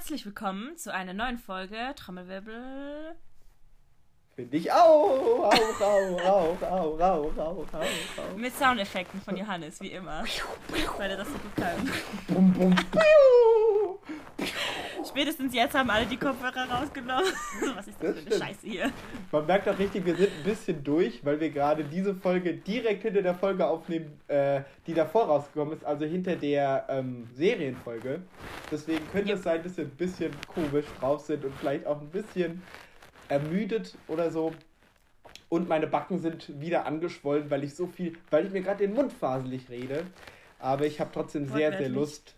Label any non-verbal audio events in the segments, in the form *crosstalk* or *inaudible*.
herzlich willkommen zu einer neuen Folge Trommelwirbel. Finde ich auch, auch, auch, auch, auch, auch, auch, auch. Mit Soundeffekten von Johannes, wie immer. weil er das so gut kann. Bum, bum, Spätestens jetzt haben alle die Kopfhörer rausgenommen. *laughs* Was ist das, Das für eine. Scheiße hier? Man merkt auch richtig, wir sind ein bisschen durch, weil wir gerade diese Folge direkt hinter der Folge aufnehmen, äh, die davor rausgekommen ist, also hinter der ähm, Serienfolge. Deswegen könnte Ja. es sein, dass wir ein bisschen komisch drauf sind und vielleicht auch ein bisschen ermüdet oder so. Und meine Backen sind wieder angeschwollen, weil ich so viel, weil ich mir gerade den Mund faselig rede. Aber ich habe trotzdem sehr, sehr. Lust.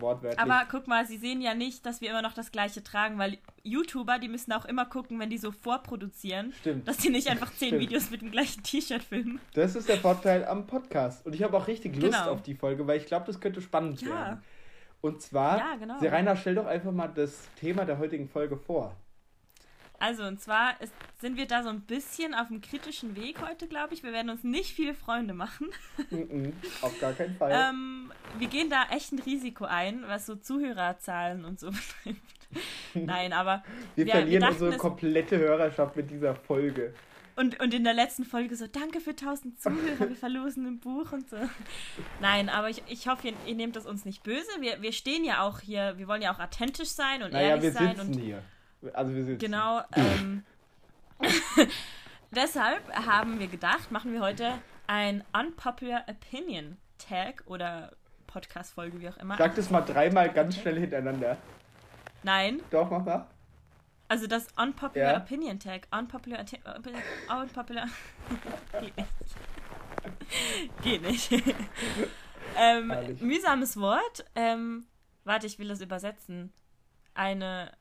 Wortwörtlich. Aber guck mal, sie sehen ja nicht, dass wir immer noch das gleiche tragen, weil YouTuber, die müssen auch immer gucken, wenn die so vorproduzieren, Stimmt. dass sie nicht einfach zehn Stimmt. Videos mit dem gleichen T-Shirt filmen. Das ist der Vorteil am Podcast. Und ich habe auch richtig Lust Genau. auf die Folge, weil ich glaube, das könnte spannend Ja. werden. Und zwar, Ja, genau. Serena, stell doch einfach mal das Thema der heutigen Folge vor. Also, und zwar ist, sind wir da so ein bisschen auf dem kritischen Weg heute, glaube ich. Wir werden uns nicht viele Freunde machen. *laughs* Mhm, auf gar keinen Fall. Ähm, wir gehen da echt ein Risiko ein, was so Zuhörerzahlen und so *laughs* betrifft. Nein, aber *laughs* wir, wir- verlieren wir dachten, unsere komplette Hörerschaft mit dieser Folge. und, und in der letzten Folge so, danke für 1000 Zuhörer, wir verlosen ein Buch und so. Nein, aber ich, ich hoffe, ihr, ihr nehmt das uns nicht böse. Wir, wir stehen ja auch hier, wir wollen ja auch authentisch sein und Naja, ehrlich wir sein. sitzen und hier. Also wir sitzen. Genau. Ähm, *laughs* deshalb haben wir gedacht, machen wir heute ein Unpopular Opinion Tag oder Podcast-Folge, wie auch immer. Sag das mal dreimal ganz schnell hintereinander. Nein, Doch, mach mal. also das Unpopular Ja. Opinion Tag. Unpopular. Unpopular. *laughs* Geht nicht. Geht *laughs* nicht. ähm, mühsames Wort. Ähm, warte, ich will das übersetzen. Eine.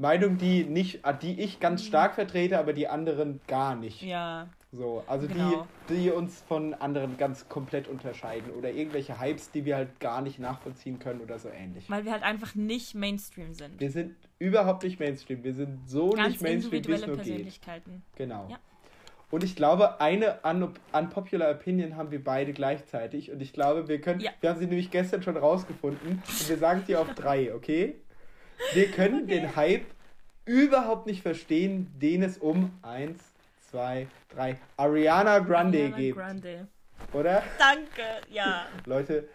Meinung, die nicht, die ich ganz stark vertrete, aber die anderen gar nicht. Ja. So, also Genau. die, die uns von anderen ganz komplett unterscheiden oder irgendwelche Hypes, die wir halt gar nicht nachvollziehen können oder so ähnlich. Weil wir halt einfach nicht Mainstream sind. Wir sind überhaupt nicht Mainstream. Wir sind so Ganz nicht Mainstream, wie es nur geht. Persönlichkeiten. Genau. Ja. Und ich glaube, eine un unpopular Opinion haben wir beide gleichzeitig. Und ich glaube, wir können, Ja. wir haben sie nämlich gestern schon rausgefunden. Und wir sagen sie auf *laughs* drei, okay? Wir können den Hype überhaupt nicht verstehen, den es um eins, zwei, drei Ariana Grande Ariana geht. Grande. Oder? Danke, ja. Leute,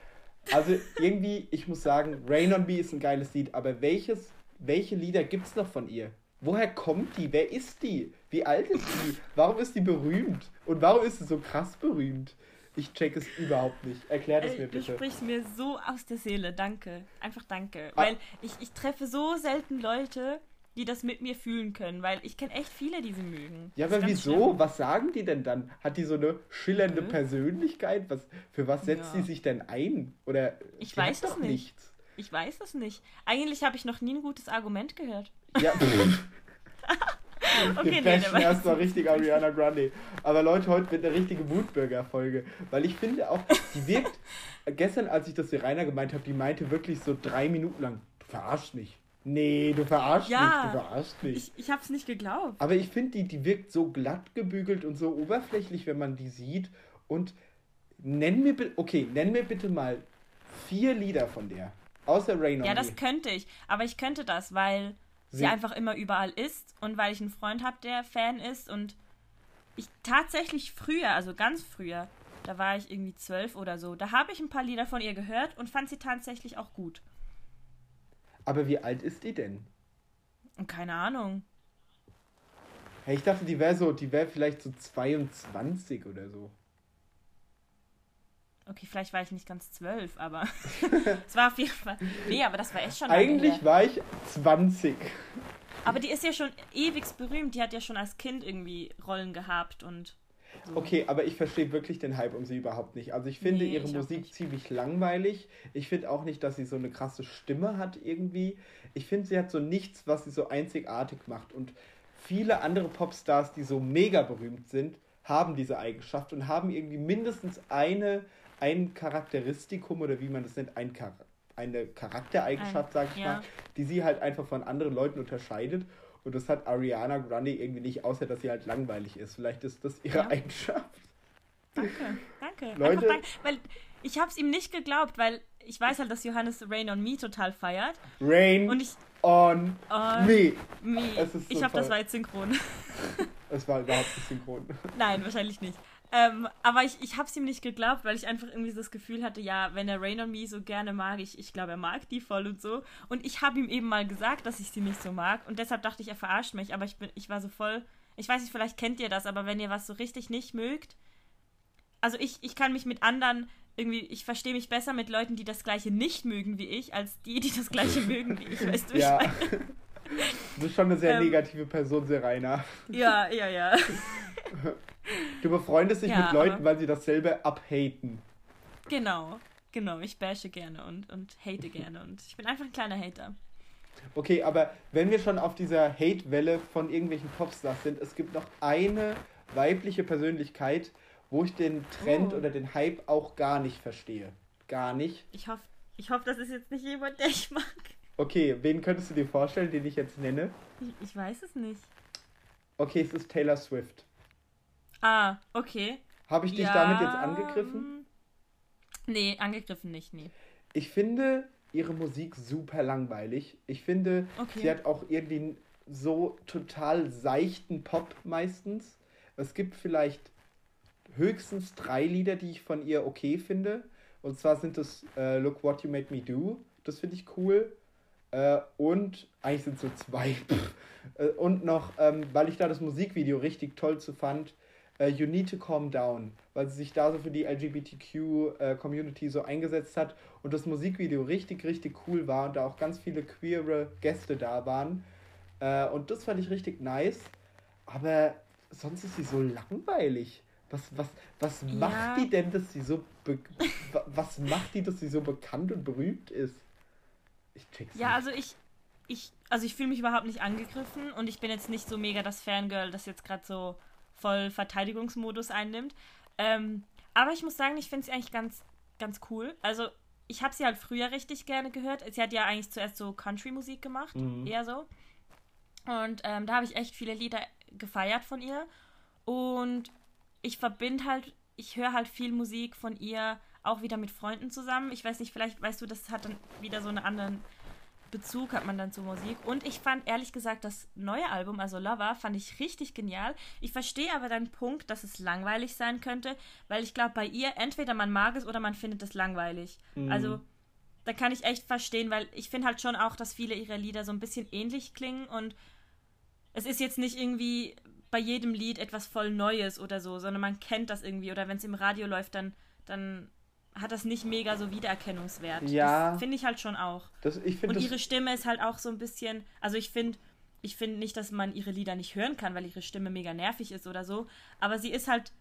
also irgendwie, ich muss sagen, Rain on Me ist ein geiles Lied, aber welches, welche Lieder gibt's noch von ihr? Woher kommt die? Wer ist die? Wie alt ist die? Warum ist die berühmt? Und warum ist sie so krass berühmt? Ich check es überhaupt nicht. Erklär das Ey, mir du bitte. sprichst mir so aus der Seele. Danke. Einfach danke. Ah. Weil ich, ich treffe so selten Leute, die das mit mir fühlen können. Weil ich kenne echt viele, die sie mögen. Ja, Das aber wieso? schlimm. Was sagen die denn dann? Hat die so eine schillernde Nö. Persönlichkeit? Was, für was setzt Ja. sie sich denn ein? Oder Ich die weiß es doch nicht. nichts. Ich weiß es nicht. Eigentlich habe ich noch nie ein gutes Argument gehört. Ja, *laughs* *laughs* *laughs* Okay, Wir nee, bashen war erstmal richtig Ariana Grande. Aber Leute, heute wird eine richtige Moodburger-Folge. Weil ich finde auch, die wirkt. *laughs* gestern, als ich das Rainer gemeint habe, die meinte wirklich so drei Minuten lang: Du verarschst mich. Nee, du verarschst Ja. mich, du verarschst mich. Ich, ich habe es nicht geglaubt. Aber ich finde, die, die wirkt so glatt gebügelt und so oberflächlich, wenn man die sieht. Und nenn mir bitte, okay, nenn mir bitte mal vier Lieder von der. Außer Rain Ja, das könnte ich. Aber ich könnte das, weil sie, Sie- einfach immer überall ist und weil ich einen Freund habe, der Fan ist und ich tatsächlich früher, also ganz früher, da war ich irgendwie zwölf oder so, da habe ich ein paar Lieder von ihr gehört und fand sie tatsächlich auch gut. Aber wie alt ist die denn? Keine Ahnung. Hey, ich dachte, die wäre so, die wäre vielleicht so 22 oder so. Okay, vielleicht war ich nicht ganz zwölf, aber *laughs* *laughs* es war auf jeden Fall. Nee, aber das war echt schon Eigentlich war ich 20. Aber die ist ja schon ewig berühmt. Die hat ja schon als Kind irgendwie Rollen gehabt und. So. Okay, aber ich verstehe wirklich den Hype um sie überhaupt nicht. Also ich finde Nee, ihre ich Musik ziemlich langweilig. Ich finde auch nicht, dass sie so eine krasse Stimme hat irgendwie. Ich finde, sie hat so nichts, was sie so einzigartig macht. Und viele andere Popstars, die so mega berühmt sind, haben diese Eigenschaft und haben irgendwie mindestens eine, ein Charakteristikum oder wie man das nennt, ein Char eine Charaktereigenschaft, sag ich ja. mal, die sie halt einfach von anderen Leuten unterscheidet. Und das hat Ariana Grande irgendwie nicht, außer dass sie halt langweilig ist. Vielleicht ist das ihre Ja. Eigenschaft. Danke, danke. Leute- danke. Weil ich habe es ihm nicht geglaubt, weil ich weiß halt, dass Johannes Rain on Me total feiert. Rain und ich, on, on Me. me. Ich hoffe, das war jetzt synchron. Es war überhaupt nicht synchron. Nein, wahrscheinlich nicht. Ähm, aber ich, ich habe es ihm nicht geglaubt, weil ich einfach irgendwie das Gefühl hatte, ja, wenn er Rain on Me so gerne mag, ich, ich glaube, er mag die voll und so. Und ich habe ihm eben mal gesagt, dass ich sie nicht so mag. Und deshalb dachte ich, er verarscht mich. Aber ich, bin, ich war so voll. Ich weiß nicht, vielleicht kennt ihr das, aber wenn ihr was so richtig nicht mögt. Also ich, ich kann mich mit anderen irgendwie, ich verstehe mich besser mit Leuten, die das Gleiche nicht mögen wie ich, als die, die das Gleiche *laughs* mögen wie ich. Weißt du, Ja. ich meine? Du bist schon eine sehr Ähm. negative Person, Serena. Ja, ja, ja. *laughs* Du befreundest dich Ja, mit Leuten, weil sie dasselbe abhaten. Genau. Genau, ich bashe gerne und, und hate gerne und ich bin einfach ein kleiner Hater. Okay, aber wenn wir schon auf dieser Hate-Welle von irgendwelchen Popstars sind, es gibt noch eine weibliche Persönlichkeit, wo ich den Trend Oh. oder den Hype auch gar nicht verstehe. Gar nicht. Ich hoffe, ich hoff, das ist jetzt nicht jemand, der ich mag. Okay, wen könntest du dir vorstellen, den ich jetzt nenne? Ich, ich weiß es nicht. Okay, es ist Taylor Swift. Ah, okay. Habe ich dich Ja, damit jetzt angegriffen? mm, Nee, angegriffen nicht, nee. Ich finde ihre Musik super langweilig. Ich finde, Okay. sie hat auch irgendwie so total seichten Pop meistens. Es gibt vielleicht höchstens drei Lieder, die ich von ihr okay finde. Und zwar sind es äh, Look What You Made Me Do. Das finde ich cool. Äh, und eigentlich sind es so zwei. *laughs* äh, und noch, ähm, weil ich da das Musikvideo richtig toll zu fand, äh, You Need to Calm Down, weil sie sich da so für die LGBTQ-Community so eingesetzt hat und das Musikvideo richtig, richtig cool war und da auch ganz viele queere Gäste da waren. Äh, und das fand ich richtig nice. Aber sonst ist sie so langweilig. Was, was, was Ja. macht die denn, dass sie so was macht die, dass sie so bekannt und berühmt ist? Ich check's Ja, nicht. also ich, ich, also ich fühle mich überhaupt nicht angegriffen und ich bin jetzt nicht so mega das Fangirl, das jetzt gerade so voll Verteidigungsmodus einnimmt. Ähm, aber ich muss sagen, ich finde sie eigentlich ganz, ganz cool. Also ich habe sie halt früher richtig gerne gehört. Sie hat ja eigentlich zuerst so Country-Musik gemacht, Mhm. eher so. Und ähm, da habe ich echt viele Lieder gefeiert von ihr. Und ich verbinde halt, ich höre halt viel Musik von ihr auch wieder mit Freunden zusammen. Ich weiß nicht, vielleicht weißt du, das hat dann wieder so einen anderen Bezug, hat man dann zur Musik. Und ich fand ehrlich gesagt das neue Album, also Lover, fand ich richtig genial. Ich verstehe aber deinen Punkt, dass es langweilig sein könnte, weil ich glaube, bei ihr entweder man mag es oder man findet es langweilig. Mhm. Also da kann ich echt verstehen, weil ich finde halt schon auch, dass viele ihrer Lieder so ein bisschen ähnlich klingen und es ist jetzt nicht irgendwie bei jedem Lied etwas voll Neues oder so, sondern man kennt das irgendwie oder wenn es im Radio läuft, dann, dann hat das nicht mega so Wiedererkennungswert. Ja. Das finde ich halt schon auch. das, ich Und das ihre Stimme ist halt auch so ein bisschen, also ich finde, ich finde nicht, dass man ihre Lieder nicht hören kann, weil ihre Stimme mega nervig ist oder so, aber sie ist halt,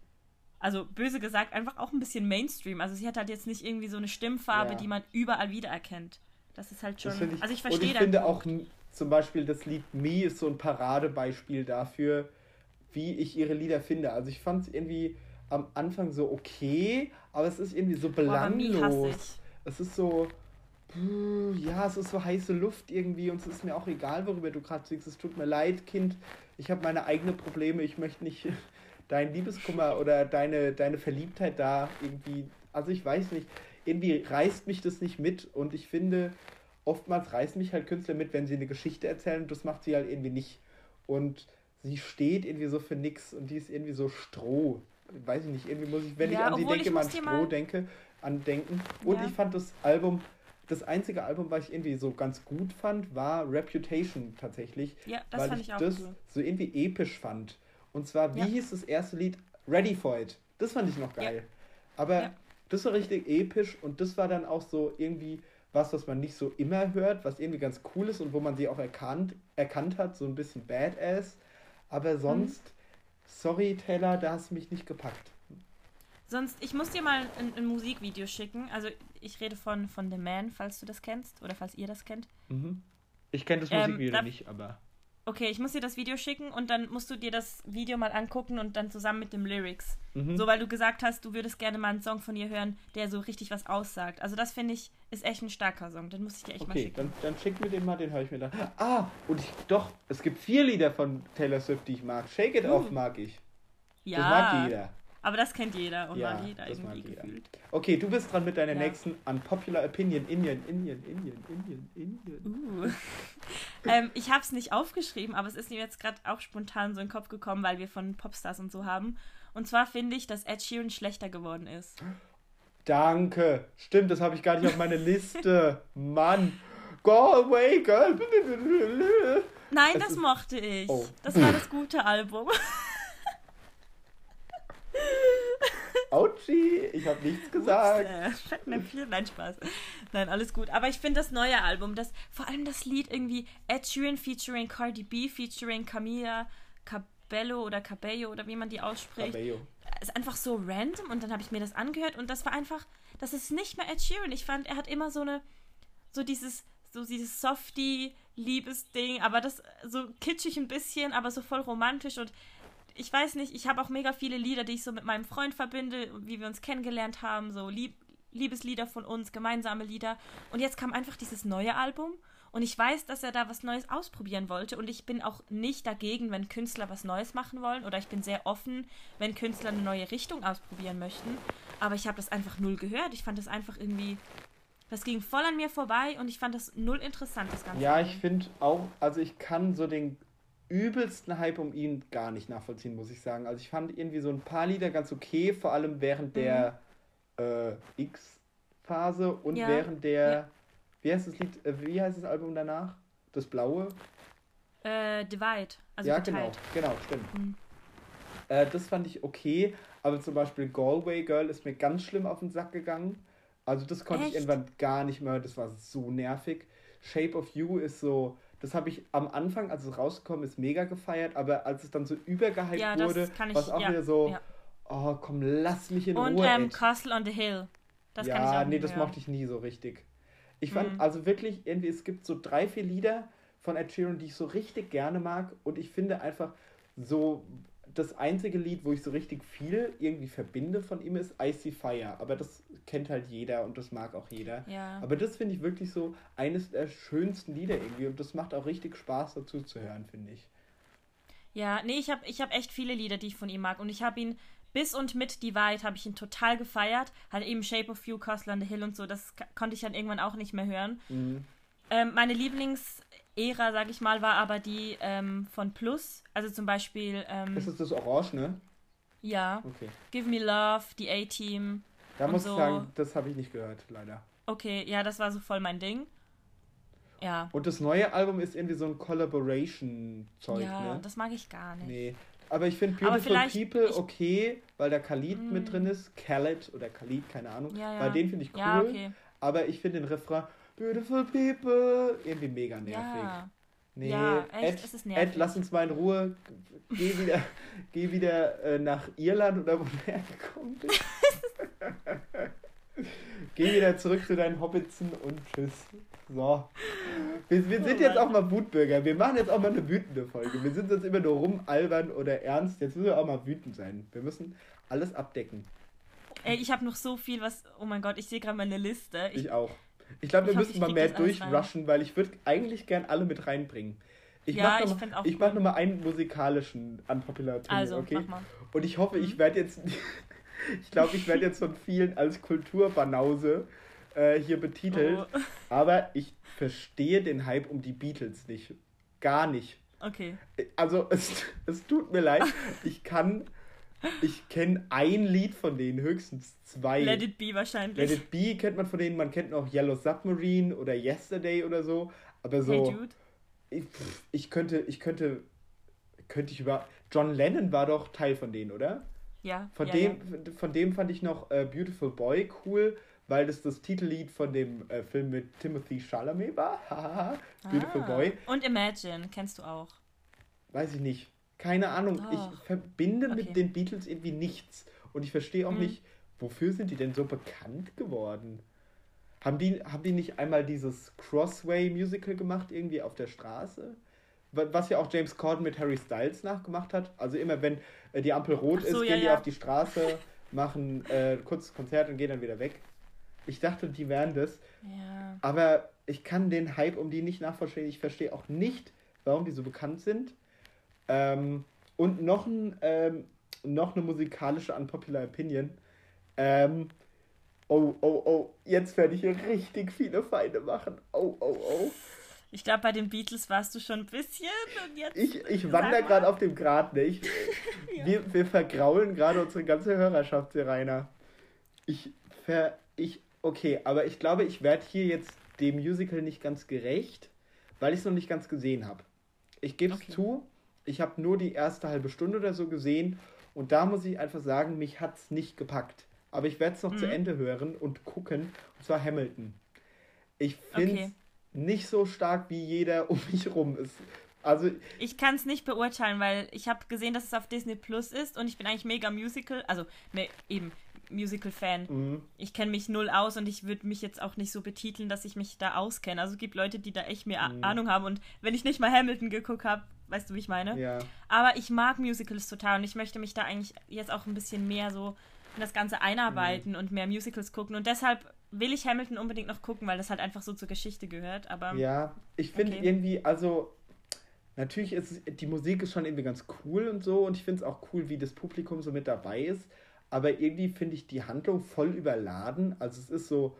also böse gesagt, einfach auch ein bisschen Mainstream. Also sie hat halt jetzt nicht irgendwie so eine Stimmfarbe, Ja. die man überall wiedererkennt. Das ist halt schon, Das ich, also ich und verstehe ich deinen finde auch zum Beispiel das Lied Me ist so ein Paradebeispiel dafür, wie ich ihre Lieder finde. Also ich fand es irgendwie am Anfang so okay, aber es ist irgendwie so belanglos. Es ist so, ja, es ist so heiße Luft irgendwie und es ist mir auch egal, worüber du gerade singst. Es tut mir leid, Kind. Ich habe meine eigenen Probleme. Ich möchte nicht *laughs* deinen Liebeskummer oder deine, deine Verliebtheit da irgendwie. Also ich weiß nicht. Irgendwie reißt mich das nicht mit und ich finde, oftmals reißen mich halt Künstler mit, wenn sie eine Geschichte erzählen und das macht sie halt irgendwie nicht. Und sie steht irgendwie so für nix und die ist irgendwie so Stroh. Weiß ich nicht, irgendwie muss ich, wenn Ja, ich an sie denke, mal an Stroh denke, an denken. Und Ja. ich fand das Album, das einzige Album, was ich irgendwie so ganz gut fand, war Reputation tatsächlich. Ja, das weil fand ich ich auch das cool. so irgendwie episch fand. Und zwar, wie Ja. hieß das erste Lied? Ready for It. Das fand ich noch geil. Aber das war richtig episch und das war dann auch so irgendwie was, was man nicht so immer hört, was irgendwie ganz cool ist und wo man sie auch erkannt, erkannt hat, so ein bisschen Badass. Aber sonst, sorry Taylor, da hast du mich nicht gepackt. Sonst, ich muss dir mal ein, ein Musikvideo schicken. Also ich rede von, von The Man, falls du das kennst oder falls ihr das kennt. Mhm. Ich kenne das Ähm, Musikvideo da- nicht, aber. Okay, ich muss dir das Video schicken und dann musst du dir das Video mal angucken und dann zusammen mit dem Lyrics. Mhm. So, weil du gesagt hast, du würdest gerne mal einen Song von ihr hören, der so richtig was aussagt. Also das finde ich, ist echt ein starker Song. Den muss ich dir echt mal Okay, schicken. dann, dann schick mir den mal, den höre ich mir dann. Ah, und ich, doch, es gibt vier Lieder von Taylor Swift, die ich mag. Shake It Uh. Off mag ich. Ja, Das mag jeder. Aber das kennt jeder und Ja, mag jeder irgendwie jeder. gefühlt. Okay, du bist dran mit deiner Ja. nächsten Unpopular Opinion. Indian, Indian, Indian, Indian, Indian. Uh. *laughs* ähm, ich habe es nicht aufgeschrieben, aber es ist mir jetzt gerade auch spontan so in den Kopf gekommen, weil wir von Popstars und so haben. Und zwar finde ich, dass Ed Sheeran schlechter geworden ist. Danke. Stimmt, das habe ich gar nicht auf meine Liste. *laughs* Mann. Go away, girl. Nein, Es das mochte ich. Oh. Das war das gute Album. *laughs* Ouchie, ich habe nichts gesagt. Äh, *laughs* Fettnäpfchen, nein, Spaß. Nein, alles gut. Aber ich finde das neue Album, das, vor allem das Lied irgendwie Ed Sheeran featuring Cardi B featuring Camila Cabello oder Cabello oder wie man die ausspricht. Cabello. ist einfach so random und dann habe ich mir das angehört und das war einfach, das ist nicht mehr Ed Sheeran. Ich fand, er hat immer so eine, so dieses, so dieses softy Liebesding, aber das so kitschig ein bisschen, aber so voll romantisch und ich weiß nicht, ich habe auch mega viele Lieder, die ich so mit meinem Freund verbinde, wie wir uns kennengelernt haben, so Lieb Liebeslieder von uns, gemeinsame Lieder. Und jetzt kam einfach dieses neue Album und ich weiß, dass er da was Neues ausprobieren wollte und ich bin auch nicht dagegen, wenn Künstler was Neues machen wollen oder ich bin sehr offen, wenn Künstler eine neue Richtung ausprobieren möchten. Aber ich habe das einfach null gehört. Ich fand das einfach irgendwie, das ging voll an mir vorbei und ich fand das null interessant, das Ganze. Ja, ich finde auch, also ich kann so den übelsten Hype um ihn gar nicht nachvollziehen, muss ich sagen. Also ich fand irgendwie so ein paar Lieder ganz okay, vor allem während der äh, X-Phase und Mhm. Ja, während der, ja. wie heißt das Lied, äh, wie heißt das Album danach? Das Blaue? Äh, Divide, also ja, geteilt. genau, genau, stimmt. Mhm. Äh, das fand ich okay, aber zum Beispiel Galway Girl ist mir ganz schlimm auf den Sack gegangen. Also das konnte ich Echt? irgendwann gar nicht mehr, das war so nervig. Shape of You ist so, das habe ich am Anfang, als es rausgekommen ist, mega gefeiert, aber als es dann so übergehypt Ja, wurde, war es auch ja, wieder so, ja. oh komm, lass mich in Und Ruhe. ähm, ey. Castle on the Hill. Das ja, kann ich auch nee, das hören. mochte ich nie so richtig. Ich fand Mhm. also wirklich irgendwie, es gibt so drei, vier Lieder von Ed Sheeran, die ich so richtig gerne mag und ich finde einfach so das einzige Lied, wo ich so richtig viel irgendwie verbinde von ihm ist Icy Fire, aber das kennt halt jeder und das mag auch jeder. Ja. Aber das finde ich wirklich so eines der schönsten Lieder irgendwie und das macht auch richtig Spaß dazu zu hören, finde ich. Ja, nee, ich habe ich hab echt viele Lieder, die ich von ihm mag. Und ich habe ihn bis und mit Divide habe ich ihn total gefeiert. Halt eben Shape of You, the Hill und so. Das konnte ich dann irgendwann auch nicht mehr hören. Mhm. Ähm, meine Lieblingsära, sag ich mal, war aber die ähm, von Plus. Also zum Beispiel, ähm, Das ist das Orange, ne? ja, Okay. Give Me Love, die A-Team. Da muss so- ich sagen, das habe ich nicht gehört, leider. Okay, ja, das war so voll mein Ding. Ja. Und das neue Album ist irgendwie so ein Collaboration-Zeug, ja, ne? das mag ich gar nicht. Nee. Aber ich finde Beautiful People ich- okay, weil da Khalid Mm. mit drin ist. Khaled oder Khalid, keine Ahnung. Ja, ja. Weil den finde ich cool. Ja, okay. Aber ich finde den Refrain Beautiful People irgendwie mega nervig. Ja. Nee, Ja, echt, Ed, ist Ed, nervig. lass uns mal in Ruhe. Geh wieder, *laughs* geh wieder äh, nach Irland oder wo du hergekommen bist. *laughs* geh wieder zurück zu deinen Hobbitzen und tschüss. So. Wir, wir sind Oh jetzt auch mal Wutbürger. Wir machen jetzt auch mal eine wütende Folge. Wir sind uns immer nur rumalbern oder ernst. Jetzt müssen wir auch mal wütend sein. Wir müssen alles abdecken. Ey, ich habe noch so viel, was. Oh mein Gott, ich sehe gerade meine Liste. Ich, Ich auch. Ich glaube, wir Ich müssen mal mehr durchrushen, weil ich würde eigentlich gern alle mit reinbringen. Ich Ja, mach ich noch find mal, auch ich mach noch mal einen musikalischen Unpopular Opinion, also, okay? Und ich hoffe, Mhm. *laughs* ich werde jetzt, ich glaube, ich werde jetzt von vielen als Kulturbanause äh, hier betitelt. Oh, *laughs* Aber ich verstehe den Hype um die Beatles nicht. Gar nicht. okay. Also, es, *laughs* es tut mir leid. Ich kann, ich kenne ein Lied von denen, höchstens zwei. Let it be wahrscheinlich. Let It Be kennt man von denen, man kennt noch Yellow Submarine oder Yesterday oder so. Aber Hey so, Dude. ich, ich könnte, ich könnte, könnte ich über. John Lennon war doch Teil von denen, oder? Ja. Von, ja, dem, Ja. von dem fand ich noch äh, Beautiful Boy cool, weil das das Titellied von dem äh, Film mit Timothy Chalamet war. *laughs* Beautiful Ah. Boy. Und Imagine, kennst du auch. Weiß ich nicht. Keine Ahnung. Doch. Ich verbinde Okay. mit den Beatles irgendwie nichts. Und ich verstehe auch Mhm. nicht, wofür sind die denn so bekannt geworden? Haben die, haben die nicht einmal dieses Crossway-Musical gemacht, irgendwie auf der Straße? Wa- Was ja auch James Corden mit Harry Styles nachgemacht hat. Also immer wenn äh, die Ampel rot so, ist, ja, gehen die ja. auf die Straße, machen äh, kurzes Konzert und gehen dann wieder weg. Ich dachte, die wären das. Ja. Aber ich kann den Hype um die nicht nachvollziehen. Ich verstehe auch nicht, warum die so bekannt sind. Ähm, und noch ein ähm, noch eine musikalische Unpopular Opinion. Ähm, oh, oh, oh, jetzt werde ich hier richtig viele Feinde machen. Oh, oh, oh. Ich glaube, bei den Beatles warst du schon ein bisschen und jetzt. Ich, ich wandere gerade auf dem Grat, ne? Ich, *laughs* ja. wir, wir vergraulen gerade unsere ganze Hörerschaft hier, Rainer. Ich ver. Ich. Okay, aber ich glaube, ich werde hier jetzt dem Musical nicht ganz gerecht, weil ich es noch nicht ganz gesehen habe. Ich gebe es okay. zu, ich habe nur die erste halbe Stunde oder so gesehen und da muss ich einfach sagen, mich hat es nicht gepackt. Aber ich werde es noch mhm. zu Ende hören und gucken, und zwar Hamilton. Ich finde es okay nicht so stark wie jeder um mich rum ist. Also ich kann es nicht beurteilen, weil ich habe gesehen, dass es auf Disney Plus ist und ich bin eigentlich mega Musical, also ne, eben Musical-Fan. Mhm. Ich kenne mich null aus und ich würde mich jetzt auch nicht so betiteln, dass ich mich da auskenne. Also es gibt Leute, die da echt mehr mhm. Ahnung haben und wenn ich nicht mal Hamilton geguckt habe, weißt du, wie ich meine? Ja. Aber ich mag Musicals total und ich möchte mich da eigentlich jetzt auch ein bisschen mehr so in das Ganze einarbeiten mhm. und mehr Musicals gucken und deshalb will ich Hamilton unbedingt noch gucken, weil das halt einfach so zur Geschichte gehört. Aber ja, ich finde okay. irgendwie, also natürlich ist die Musik ist schon irgendwie ganz cool und so und ich finde es auch cool, wie das Publikum so mit dabei ist. Aber irgendwie finde ich die Handlung voll überladen. Also es ist so,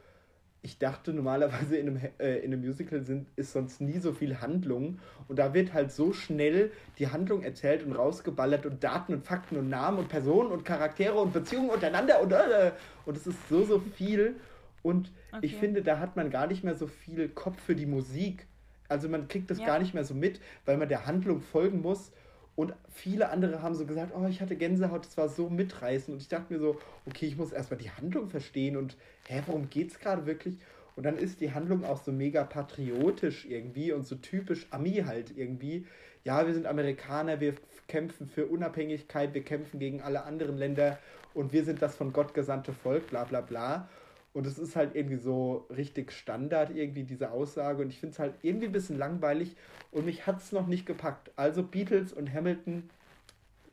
ich dachte normalerweise in einem, äh, in einem Musical sind, ist sonst nie so viel Handlung. Und da wird halt so schnell die Handlung erzählt und rausgeballert und Daten und Fakten und Namen und Personen und Charaktere und Beziehungen untereinander und, äh, und es ist so, so viel. Und okay. ich finde, da hat man gar nicht mehr so viel Kopf für die Musik. Also man kriegt das ja. gar nicht mehr so mit, weil man der Handlung folgen muss. Und viele andere haben so gesagt, oh, ich hatte Gänsehaut, das war so mitreißend. Und ich dachte mir so, okay, ich muss erstmal die Handlung verstehen und, hä, worum geht's gerade wirklich? Und dann ist die Handlung auch so mega patriotisch irgendwie und so typisch Ami halt irgendwie. Ja, wir sind Amerikaner, wir kämpfen für Unabhängigkeit, wir kämpfen gegen alle anderen Länder und wir sind das von Gott gesandte Volk, bla bla bla. Und es ist halt irgendwie so richtig Standard, irgendwie diese Aussage. Und ich finde es halt irgendwie ein bisschen langweilig. Und mich hat es noch nicht gepackt. Also Beatles und Hamilton,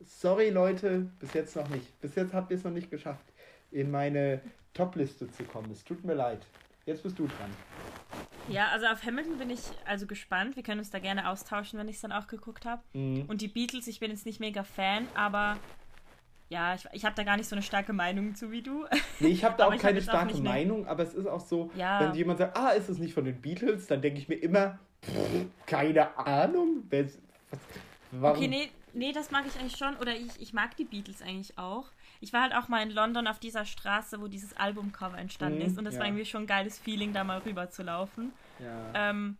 sorry Leute, bis jetzt noch nicht. Bis jetzt habt ihr es noch nicht geschafft, in meine Top-Liste zu kommen. Es tut mir leid. Jetzt bist du dran. Ja, also auf Hamilton bin ich also gespannt. Wir können uns da gerne austauschen, wenn ich es dann auch geguckt habe. Mhm. Und die Beatles, ich bin jetzt nicht mega Fan, aber ja, ich, ich habe da gar nicht so eine starke Meinung zu wie du. Nee, ich habe da *laughs* auch keine starke auch Meinung, aber es ist auch so, ja. wenn jemand sagt, ah, ist es nicht von den Beatles, dann denke ich mir immer, pff, keine Ahnung. Was, warum? Okay, nee, nee, das mag ich eigentlich schon. Oder ich, ich mag die Beatles eigentlich auch. Ich war halt auch mal in London auf dieser Straße, wo dieses Albumcover entstanden mhm, ist. Und das ja. war irgendwie schon ein geiles Feeling, da mal rüber zu laufen. Ja. Ähm,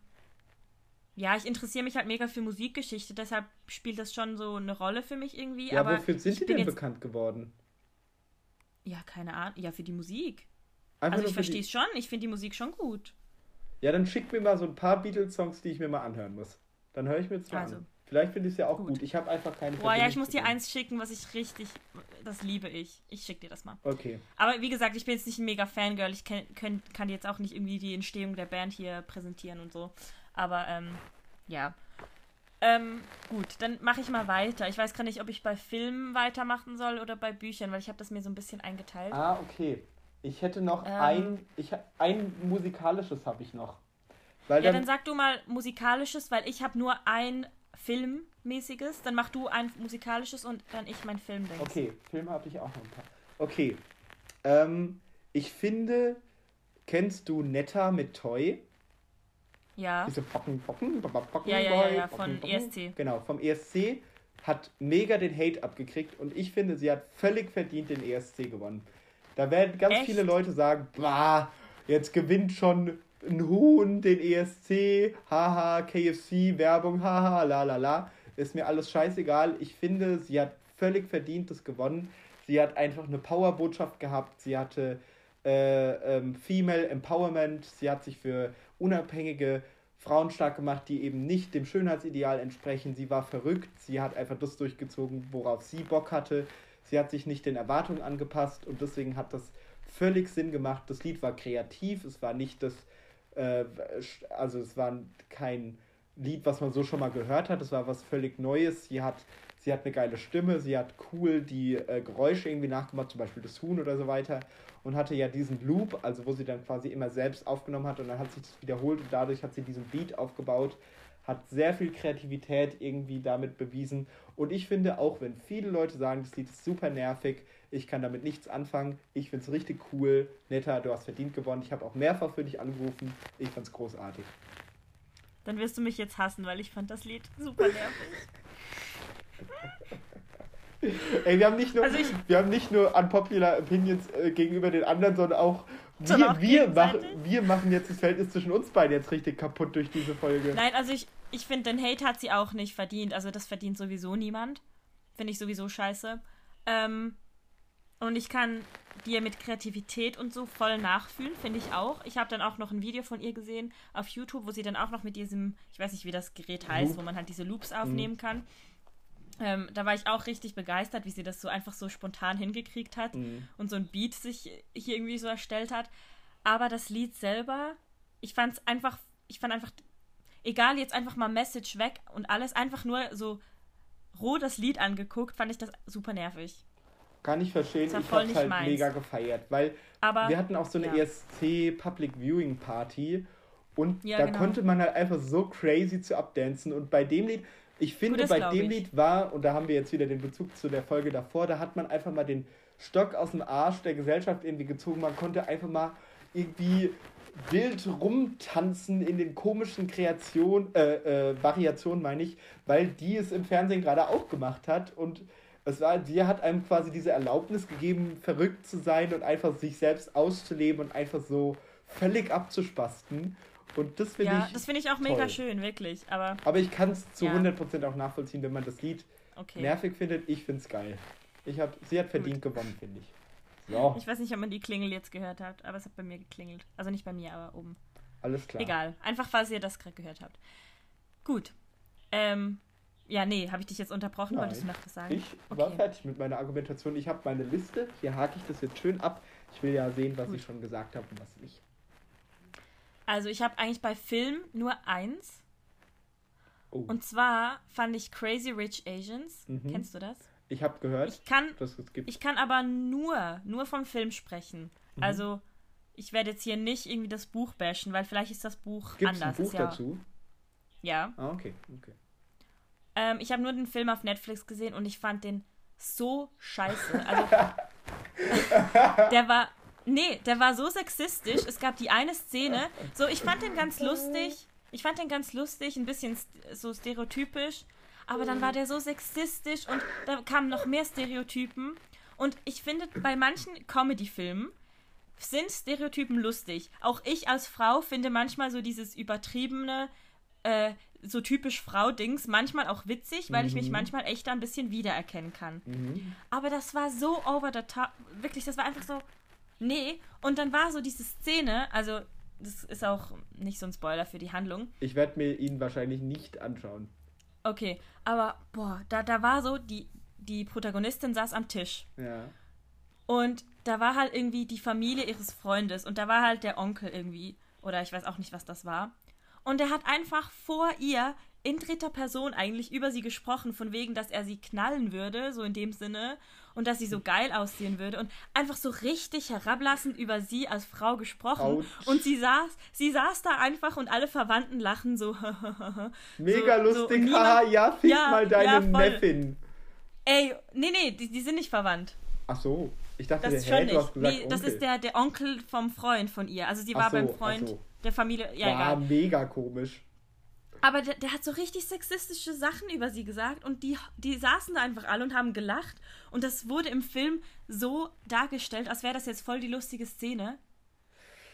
ja, ich interessiere mich halt mega für Musikgeschichte, deshalb spielt das schon so eine Rolle für mich irgendwie. Ja, aber wofür sind die denn bekannt geworden? Ja, keine Ahnung. Ja, für die Musik. Einfach also ich verstehe es schon, ich finde die Musik schon gut. Ja, dann schick mir mal so ein paar Beatles-Songs, die ich mir mal anhören muss. Dann höre ich mir jetzt mal also, an. Vielleicht finde ich es ja auch gut. gut. Ich habe einfach keine Boah, ja, ich muss dir eins schicken, was ich richtig. Das liebe ich. Ich schicke dir das mal. Okay. Aber wie gesagt, ich bin jetzt nicht ein mega Fangirl. Ich kann, kann, kann jetzt auch nicht irgendwie die Entstehung der Band hier präsentieren und so. Aber ähm, ja. Ähm, gut, dann mache ich mal weiter. Ich weiß gar nicht, ob ich bei Filmen weitermachen soll oder bei Büchern, weil ich habe das mir so ein bisschen eingeteilt. Ah, okay. Ich hätte noch ähm, ein, ich ein musikalisches habe ich noch. Weil ja, dann, dann sag du mal musikalisches, weil ich habe nur ein filmmäßiges. Dann mach du ein musikalisches und dann ich mein Film. -Dings. Okay, Film habe ich auch noch ein paar. Okay. Ähm, ich finde, kennst du Netta mit Toy? Ja. Diese Pocken, Pocken, Pocken, ja, ja, ja, von Pocken. ESC. Genau, vom ESC hat mega den Hate abgekriegt und ich finde, sie hat völlig verdient den ESC gewonnen. Da werden ganz Echt? viele Leute sagen, bah, jetzt gewinnt schon ein Huhn den ESC, haha, KFC, Werbung, haha, la la la. Ist mir alles scheißegal. Ich finde, sie hat völlig verdient das gewonnen. Sie hat einfach eine Powerbotschaft gehabt. Sie hatte äh, ähm, Female Empowerment. Sie hat sich für unabhängige Frauen stark gemacht, die eben nicht dem Schönheitsideal entsprechen. Sie war verrückt, sie hat einfach das durchgezogen, worauf sie Bock hatte. Sie hat sich nicht den Erwartungen angepasst und deswegen hat das völlig Sinn gemacht. Das Lied war kreativ, es war nicht das, äh, also es war kein Lied, was man so schon mal gehört hat, es war was völlig Neues. Sie hat, sie hat eine geile Stimme, sie hat cool die äh, Geräusche irgendwie nachgemacht, zum Beispiel das Huhn oder so weiter und hatte ja diesen Loop, also wo sie dann quasi immer selbst aufgenommen hat und dann hat sich das wiederholt und dadurch hat sie diesen Beat aufgebaut. hat sehr viel Kreativität irgendwie damit bewiesen. Und ich finde, auch wenn viele Leute sagen, das Lied ist super nervig, ich kann damit nichts anfangen, ich finde es richtig cool. Netta, du hast verdient gewonnen. Ich habe auch mehrfach für dich angerufen. Ich fand es großartig. Dann wirst du mich jetzt hassen, weil ich fand das Lied super nervig. *laughs* *laughs* Ey, wir haben nicht nur, also ich, wir haben nicht nur unpopular Opinions äh, gegenüber den anderen, sondern auch wir, wir, machen, wir machen jetzt das Verhältnis zwischen uns beiden jetzt richtig kaputt durch diese Folge. Nein, also ich, ich finde, den Hate hat sie auch nicht verdient. Also das verdient sowieso niemand. Finde ich sowieso scheiße. Ähm, und ich kann dir mit Kreativität und so voll nachfühlen, finde ich auch. Ich habe dann auch noch ein Video von ihr gesehen auf YouTube, wo sie dann auch noch mit diesem, ich weiß nicht, wie das Gerät heißt, Loop. wo man halt diese Loops aufnehmen mhm. kann. Ähm, da war ich auch richtig begeistert, wie sie das so einfach so spontan hingekriegt hat mhm. und so ein Beat sich hier irgendwie so erstellt hat. Aber das Lied selber, ich fand es einfach, ich fand einfach, egal jetzt einfach mal Message weg und alles, einfach nur so roh das Lied angeguckt, fand ich das super nervig. Kann ich verstehen, ich hab's halt meins. mega gefeiert, weil Aber, wir hatten auch so eine ja. ESC Public Viewing Party und ja, da genau. konnte man halt einfach so crazy zu abdancen und bei dem Lied, ich finde, bei dem ich. Lied war, und da haben wir jetzt wieder den Bezug zu der Folge davor, da hat man einfach mal den Stock aus dem Arsch der Gesellschaft irgendwie gezogen. Man konnte einfach mal irgendwie wild rumtanzen in den komischen Kreationen, äh, äh, Variationen meine ich, weil die es im Fernsehen gerade auch gemacht hat und es war, sie hat einem quasi diese Erlaubnis gegeben, verrückt zu sein und einfach sich selbst auszuleben und einfach so völlig abzuspasten. Und das finde ja, ich. das finde ich auch toll. mega schön, wirklich. Aber, aber ich kann es zu ja. 100% auch nachvollziehen, wenn man das Lied okay. nervig findet. Ich finde es geil. Ich hab, sie hat verdient Gut. gewonnen, finde ich. So. Ich weiß nicht, ob man die Klingel jetzt gehört hat, aber es hat bei mir geklingelt. Also nicht bei mir, aber oben. Alles klar. Egal. Einfach, falls ihr das gerade gehört habt. Gut. Ähm, ja, nee, habe ich dich jetzt unterbrochen? Nein, Wolltest du noch was sagen? Ich okay. war fertig mit meiner Argumentation. Ich habe meine Liste. Hier hake ich das jetzt schön ab. Ich will ja sehen, was Gut. ich schon gesagt habe und was nicht. Also ich habe eigentlich bei Film nur eins. Oh. Und zwar fand ich Crazy Rich Asians. Mhm. Kennst du das? Ich habe gehört, ich kann, dass es gibt. Ich kann aber nur, nur vom Film sprechen. Mhm. Also ich werde jetzt hier nicht irgendwie das Buch bashen, weil vielleicht ist das Buch Gibt's anders. Ein Buch ja, dazu? Ja. Ah, okay, okay. Ähm, ich habe nur den Film auf Netflix gesehen und ich fand den so scheiße. Also *laughs* der war Nee, der war so sexistisch. Es gab die eine Szene. So, ich fand den ganz lustig. Ich fand den ganz lustig, ein bisschen so stereotypisch. Aber dann war der so sexistisch und da kamen noch mehr Stereotypen. Und ich finde, bei manchen Comedy-Filmen sind Stereotypen lustig. Auch ich als Frau finde manchmal so dieses übertriebene, äh, so typisch Frau-Dings manchmal auch witzig, weil mhm. ich mich mhm. manchmal echt ein bisschen wiedererkennen kann. Mhm. Aber das war so over the top. Wirklich, das war einfach so, Nee, und dann war so diese Szene, also das ist auch nicht so ein Spoiler für die Handlung. Ich werde mir ihn wahrscheinlich nicht anschauen. Okay, aber boah, da, da war so, die, die Protagonistin saß am Tisch. Ja. Und da war halt irgendwie die Familie ihres Freundes und da war halt der Onkel irgendwie. Oder ich weiß auch nicht, was das war. Und er hat einfach vor ihr in dritter Person eigentlich über sie gesprochen, von wegen, dass er sie knallen würde, so in dem Sinne und dass sie so geil aussehen würde und einfach so richtig herablassend über sie als Frau gesprochen Ouch. und sie saß, sie saß da einfach und alle Verwandten lachen so. *laughs* Mega so, lustig, so, haha, ja, fick ja, mal deine ja, Neffin. Ey, nee, nee, die, die sind nicht verwandt. Ach so, ich dachte, das der, hey, du hast gesagt nee, das ist der, der Onkel vom Freund von ihr. Also sie war so, beim Freund so. der Familie. Ja, war egal. mega komisch. Aber der, der, hat so richtig sexistische Sachen über sie gesagt und die, die saßen da einfach alle und haben gelacht. Und das wurde im Film so dargestellt, als wäre das jetzt voll die lustige Szene.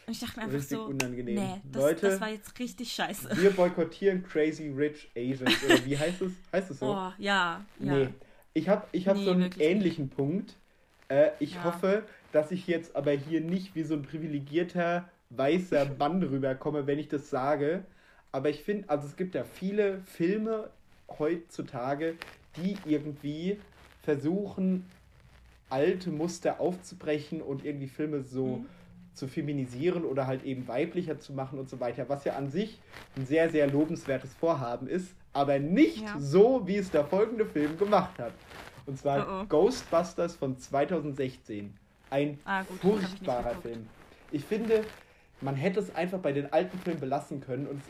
Und ich dachte mir einfach richtig so, unangenehm. nee, das, Leute, das war jetzt richtig scheiße. Wir boykottieren Crazy Rich Asians. Oder wie heißt es? Heißt es so? Oh, ja, ja. Nee. Ich habe ich hab nee, so einen ähnlichen nicht. Punkt. Äh, ich ja. hoffe, dass ich jetzt aber hier nicht wie so ein privilegierter weißer Mann rüberkomme, wenn ich das sage. Aber ich finde, also es gibt ja viele Filme heutzutage, die irgendwie versuchen, alte Muster aufzubrechen und irgendwie Filme so mhm. zu feminisieren oder halt eben weiblicher zu machen und so weiter, was ja an sich ein sehr, sehr lobenswertes Vorhaben ist, aber nicht ja. so, wie es der folgende Film gemacht hat. Und zwar oh oh. Ghostbusters von 2016. Ein ah, gut, furchtbarer ich Film. Ich finde, man hätte es einfach bei den alten Filmen belassen können und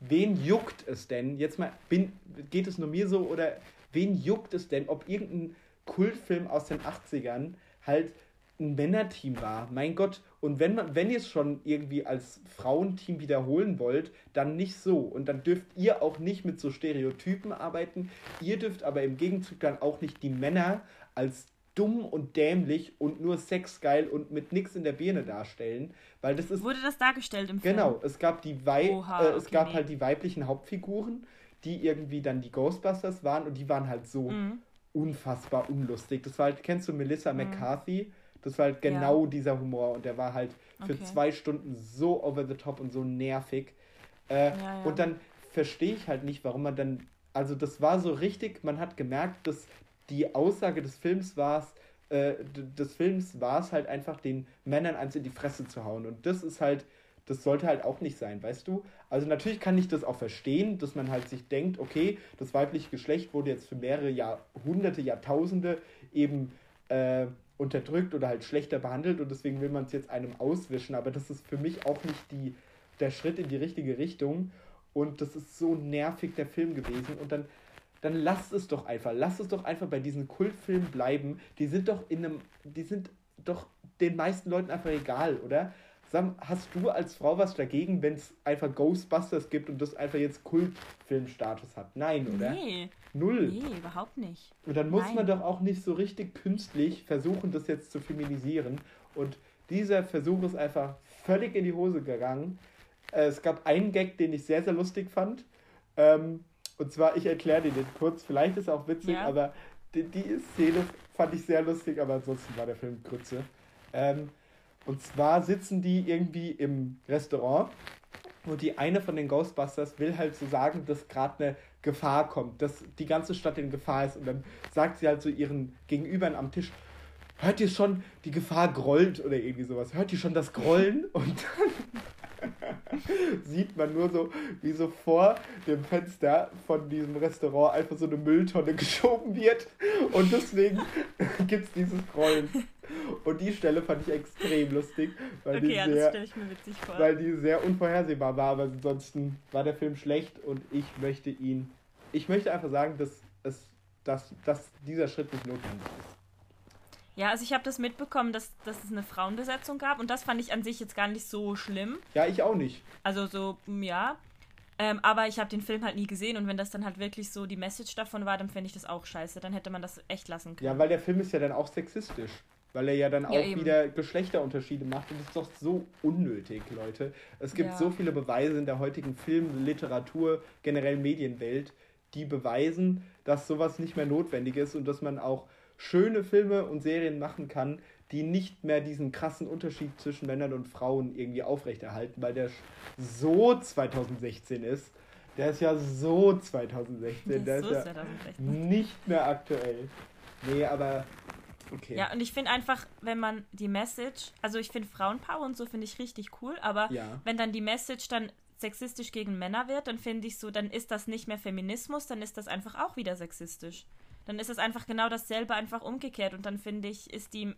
wen juckt es denn? Jetzt mal, bin, geht es nur mir so oder wen juckt es denn, ob irgendein Kultfilm aus den 80ern halt ein Männerteam war? Mein Gott, und wenn wenn ihr es schon irgendwie als Frauenteam wiederholen wollt, dann nicht so. Und dann dürft ihr auch nicht mit so Stereotypen arbeiten. Ihr dürft aber im Gegenzug dann auch nicht die Männer als dumm und dämlich und nur sexgeil und mit nix in der Birne darstellen, weil das ist Wurde das dargestellt im Film? Genau, es gab die Wei Oha, äh, es okay, gab nee. halt die weiblichen Hauptfiguren, die irgendwie dann die Ghostbusters waren und die waren halt so Mhm. unfassbar unlustig. Das war halt, kennst du Melissa McCarthy? Das war halt genau dieser Humor und der war halt für Okay. zwei Stunden so over the top und so nervig. Äh, Ja, ja. Und dann verstehe ich halt nicht, warum man dann, also das war so richtig, man hat gemerkt, dass die Aussage des Films war äh, d- des Films war es halt einfach, den Männern eins in die Fresse zu hauen. Und das ist halt, das sollte halt auch nicht sein, weißt du? Also natürlich kann ich das auch verstehen, dass man halt sich denkt, okay, das weibliche Geschlecht wurde jetzt für mehrere Jahrhunderte, Jahrtausende eben äh, unterdrückt oder halt schlechter behandelt und deswegen will man es jetzt einem auswischen. Aber das ist für mich auch nicht die, der Schritt in die richtige Richtung. Und das ist so nervig, der Film gewesen. Und dann, dann lasst es doch einfach. Lasst es doch einfach bei diesen Kultfilmen bleiben. Die sind doch in einem, die sind doch den meisten Leuten einfach egal, oder? Sam, hast du als Frau was dagegen, wenn es einfach Ghostbusters gibt und das einfach jetzt Kultfilmstatus hat? Nein, oder? Nee, Null. nee, überhaupt nicht. Und dann muss Nein. man doch auch nicht so richtig künstlich versuchen, das jetzt zu feminisieren. Und dieser Versuch ist einfach völlig in die Hose gegangen. Äh, Es gab einen Gag, den ich sehr, sehr lustig fand. Ähm, und zwar, ich erkläre dir den kurz. Vielleicht ist auch witzig, Ja. aber die, die Szene fand ich sehr lustig, aber ansonsten war der Film Grütze. Ähm, und zwar sitzen die irgendwie im Restaurant und die eine von den Ghostbusters will halt so sagen, dass gerade eine Gefahr kommt, dass die ganze Stadt in Gefahr ist. Und dann sagt sie halt so ihren Gegenübern am Tisch, hört ihr schon, die Gefahr grollt oder irgendwie sowas. Hört ihr schon das Grollen? Und dann *laughs* sieht man nur so, wie so vor dem Fenster von diesem Restaurant einfach so eine Mülltonne *laughs* geschoben wird. Und deswegen *laughs* gibt es dieses Grollen. Und die Stelle fand ich extrem lustig, weil Okay, die ja, sehr stelle ich mir witzig vor. weil die sehr unvorhersehbar war, aber ansonsten war der Film schlecht und ich möchte ihn, ich möchte einfach sagen, dass, es, dass, dass dieser Schritt nicht notwendig ist. Ja, also ich habe das mitbekommen, dass, dass es eine Frauenbesetzung gab und das fand ich an sich jetzt gar nicht so schlimm. Ja, ich auch nicht. Also so, mm, ja. Ähm, aber ich habe den Film halt nie gesehen und wenn das dann halt wirklich so die Message davon war, dann fände ich das auch scheiße. Dann hätte man das echt lassen können. Ja, weil der Film ist ja dann auch sexistisch. Weil er ja dann auch eben. wieder Geschlechterunterschiede macht und das ist doch so unnötig, Leute. Es gibt Ja. so viele Beweise in der heutigen Film-, Literatur, generell Medienwelt, die beweisen, dass sowas nicht mehr notwendig ist und dass man auch schöne Filme und Serien machen kann, die nicht mehr diesen krassen Unterschied zwischen Männern und Frauen irgendwie aufrechterhalten, weil der so 2016 ist. Der ist ja so 2016, der so ist ist ja 2016. nicht mehr aktuell. Nee, aber okay. Ja, und ich finde einfach, wenn man die Message, also ich finde Frauenpower und so finde ich richtig cool, aber Ja. wenn dann die Message dann sexistisch gegen Männer wird, dann finde ich so, dann ist das nicht mehr Feminismus, dann ist das einfach auch wieder sexistisch. Dann ist es einfach genau dasselbe, einfach umgekehrt und dann finde ich, ist die,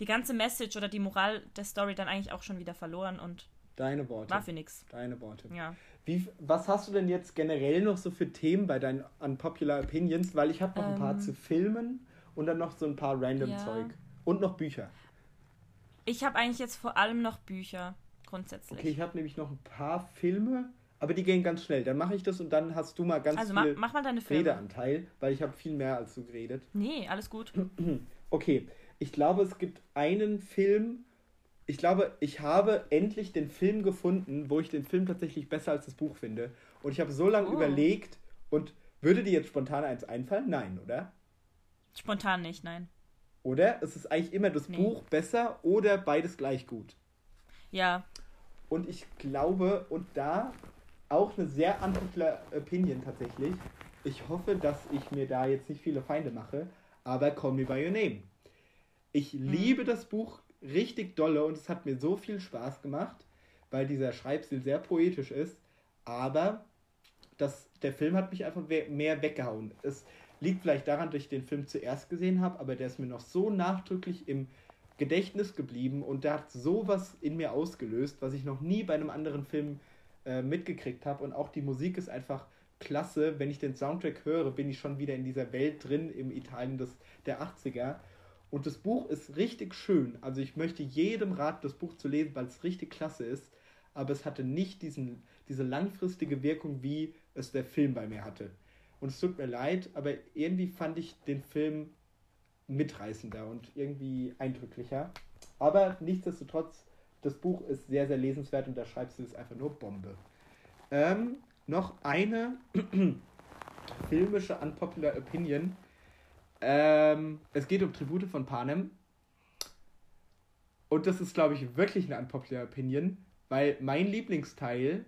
die ganze Message oder die Moral der Story dann eigentlich auch schon wieder verloren und Deine Worte. war für nix. Deine Worte. Ja. Wie, was hast du denn jetzt generell noch so für Themen bei deinen Unpopular Opinions? Weil ich habe noch ein paar Ähm. zu Filmen und dann noch so ein paar random Ja. Zeug. Und noch Bücher. Ich habe eigentlich jetzt vor allem noch Bücher, grundsätzlich. Okay, ich habe nämlich noch ein paar Filme, aber die gehen ganz schnell. Dann mache ich das und dann hast du mal ganz also viel mach mal deine Filme. Redeanteil, weil ich habe viel mehr als du geredet. Nee, alles gut. *clears throat* Okay, ich glaube, es gibt einen Film. Ich glaube, ich habe endlich den Film gefunden, wo ich den Film tatsächlich besser als das Buch finde. Und ich habe so lange Oh. überlegt und würde dir jetzt spontan eins einfallen? Nein, oder? Spontan nicht, nein. Oder? Es ist eigentlich immer das Nee. Buch besser oder beides gleich gut. Ja, Und ich glaube, und da auch eine sehr unpopular Opinion tatsächlich. Ich hoffe, dass ich mir da jetzt nicht viele Feinde mache, aber Call Me By Your Name. Ich liebe das Buch richtig dolle und es hat mir so viel Spaß gemacht, weil dieser Schreibstil sehr poetisch ist, aber das, der Film hat mich einfach mehr weggehauen. Es liegt vielleicht daran, dass ich den Film zuerst gesehen habe, aber der ist mir noch so nachdrücklich im Gedächtnis geblieben und der hat sowas in mir ausgelöst, was ich noch nie bei einem anderen Film äh, mitgekriegt habe. Und auch die Musik ist einfach klasse. Wenn ich den Soundtrack höre, bin ich schon wieder in dieser Welt drin im Italien des, der 80er. Und das Buch ist richtig schön. Also ich möchte jedem raten, das Buch zu lesen, weil es richtig klasse ist. Aber es hatte nicht diesen, diese langfristige Wirkung, wie es der Film bei mir hatte. Und es tut mir leid, aber irgendwie fand ich den Film mitreißender und irgendwie eindrücklicher. Aber nichtsdestotrotz, das Buch ist sehr, sehr lesenswert und da schreibst du es einfach nur Bombe. Ähm, noch eine *clears throat* filmische Unpopular Opinion. Ähm, es geht um Tribute von Panem. Und das ist, glaube ich, wirklich eine Unpopular Opinion, weil mein Lieblingsteil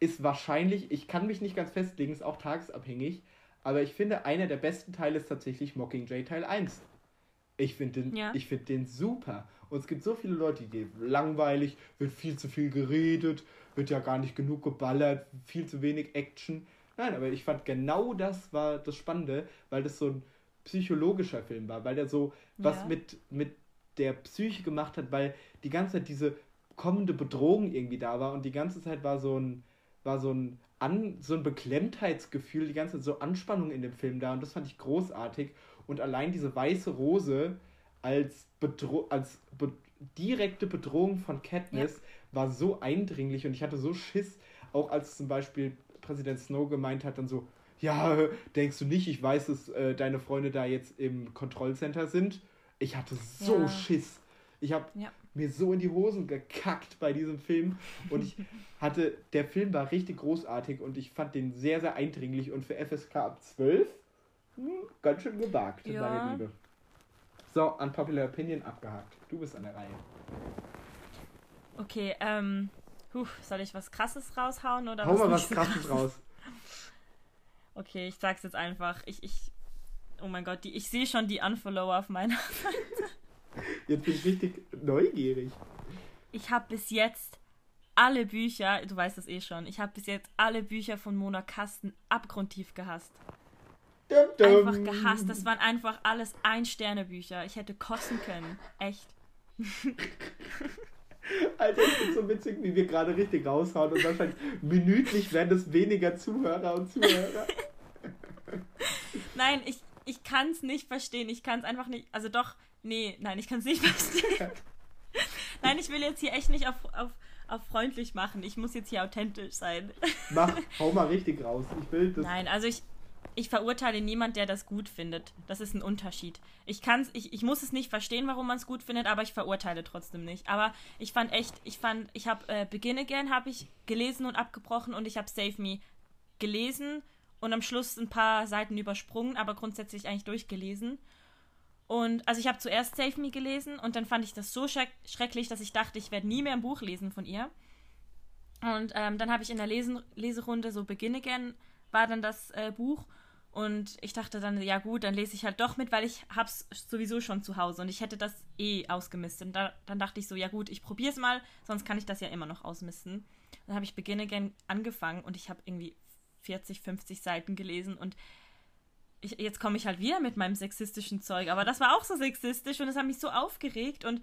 ist wahrscheinlich, ich kann mich nicht ganz festlegen, ist auch tagesabhängig, aber ich finde, einer der besten Teile ist tatsächlich Mockingjay Teil 1. Ich finde den, ja. find den super. Und es gibt so viele Leute, die langweilig, wird viel zu viel geredet, wird ja gar nicht genug geballert, viel zu wenig Action. Nein, aber ich fand genau das war das Spannende, weil das so ein psychologischer Film war, weil der so ja. was mit, mit der Psyche gemacht hat, weil die ganze Zeit diese kommende Bedrohung irgendwie da war und die ganze Zeit war so ein, war so ein, An, so ein Beklemmtheitsgefühl, die ganze Zeit so Anspannung in dem Film da und das fand ich großartig und allein diese weiße Rose als, Bedro als be direkte Bedrohung von Katniss ja. war so eindringlich und ich hatte so Schiss, auch als zum Beispiel Präsident Snow gemeint hat, dann so, ja, denkst du nicht, ich weiß, dass äh, deine Freunde da jetzt im Kontrollcenter sind? Ich hatte so ja. Schiss. Ich habe ja. mir so in die Hosen gekackt bei diesem Film und ich *laughs* hatte, der Film war richtig großartig und ich fand den sehr, sehr eindringlich und für FSK ab 12 hm, ganz schön gewagt, ja. meine Liebe. So, Unpopular Opinion abgehakt. Du bist an der Reihe. Okay, ähm, huh, soll ich was Krasses raushauen oder Hau was mal was *laughs* Krasses raus. *laughs* Okay, ich sag's jetzt einfach. Ich, ich, oh mein Gott, die, ich sehe schon die Unfollower auf meiner *laughs* Seite. Jetzt bin ich richtig neugierig. Ich habe bis jetzt alle Bücher, du weißt das eh schon, ich habe bis jetzt alle Bücher von Mona Kasten abgrundtief gehasst. Dum, dum. Einfach gehasst. Das waren einfach alles Ein-Sterne-Bücher. Ich hätte kosten können. Echt. *laughs* Alter, ich finde so witzig, wie wir gerade richtig raushauen und wahrscheinlich minütlich werden es weniger Zuhörer und Zuhörer. *laughs* Nein, ich, ich kann es nicht verstehen. Ich kann es einfach nicht. Also doch, nee, nein, ich kann es nicht *laughs* verstehen. nein, ich will jetzt hier echt nicht auf, auf, auf freundlich machen. Ich muss jetzt hier authentisch sein. Mach, hau mal richtig raus. Ich will das. Nein, also ich, ich verurteile niemand, der das gut findet. Das ist ein Unterschied. Ich kann's, ich, ich muss es nicht verstehen, warum man es gut findet, aber ich verurteile trotzdem nicht. Aber ich fand echt, ich fand, ich habe äh, Begin Again habe ich gelesen und abgebrochen und ich habe Save Me gelesen und am Schluss ein paar Seiten übersprungen, aber grundsätzlich eigentlich durchgelesen. Und also ich habe zuerst Save Me gelesen und dann fand ich das so schreck schrecklich, dass ich dachte, ich werde nie mehr ein Buch lesen von ihr. Und ähm, dann habe ich in der Lesen Leserunde so Begin Again war dann das äh, Buch und ich dachte dann, ja gut, dann lese ich halt doch mit, weil ich hab's sowieso schon zu Hause und ich hätte das eh ausgemistet. Und da, dann dachte ich so, ja gut, ich probiere es mal, sonst kann ich das ja immer noch ausmisten. Dann habe ich Begin Again angefangen und ich habe irgendwie 40, 50 Seiten gelesen und ich, jetzt komme ich halt wieder mit meinem sexistischen Zeug. Aber das war auch so sexistisch und es hat mich so aufgeregt und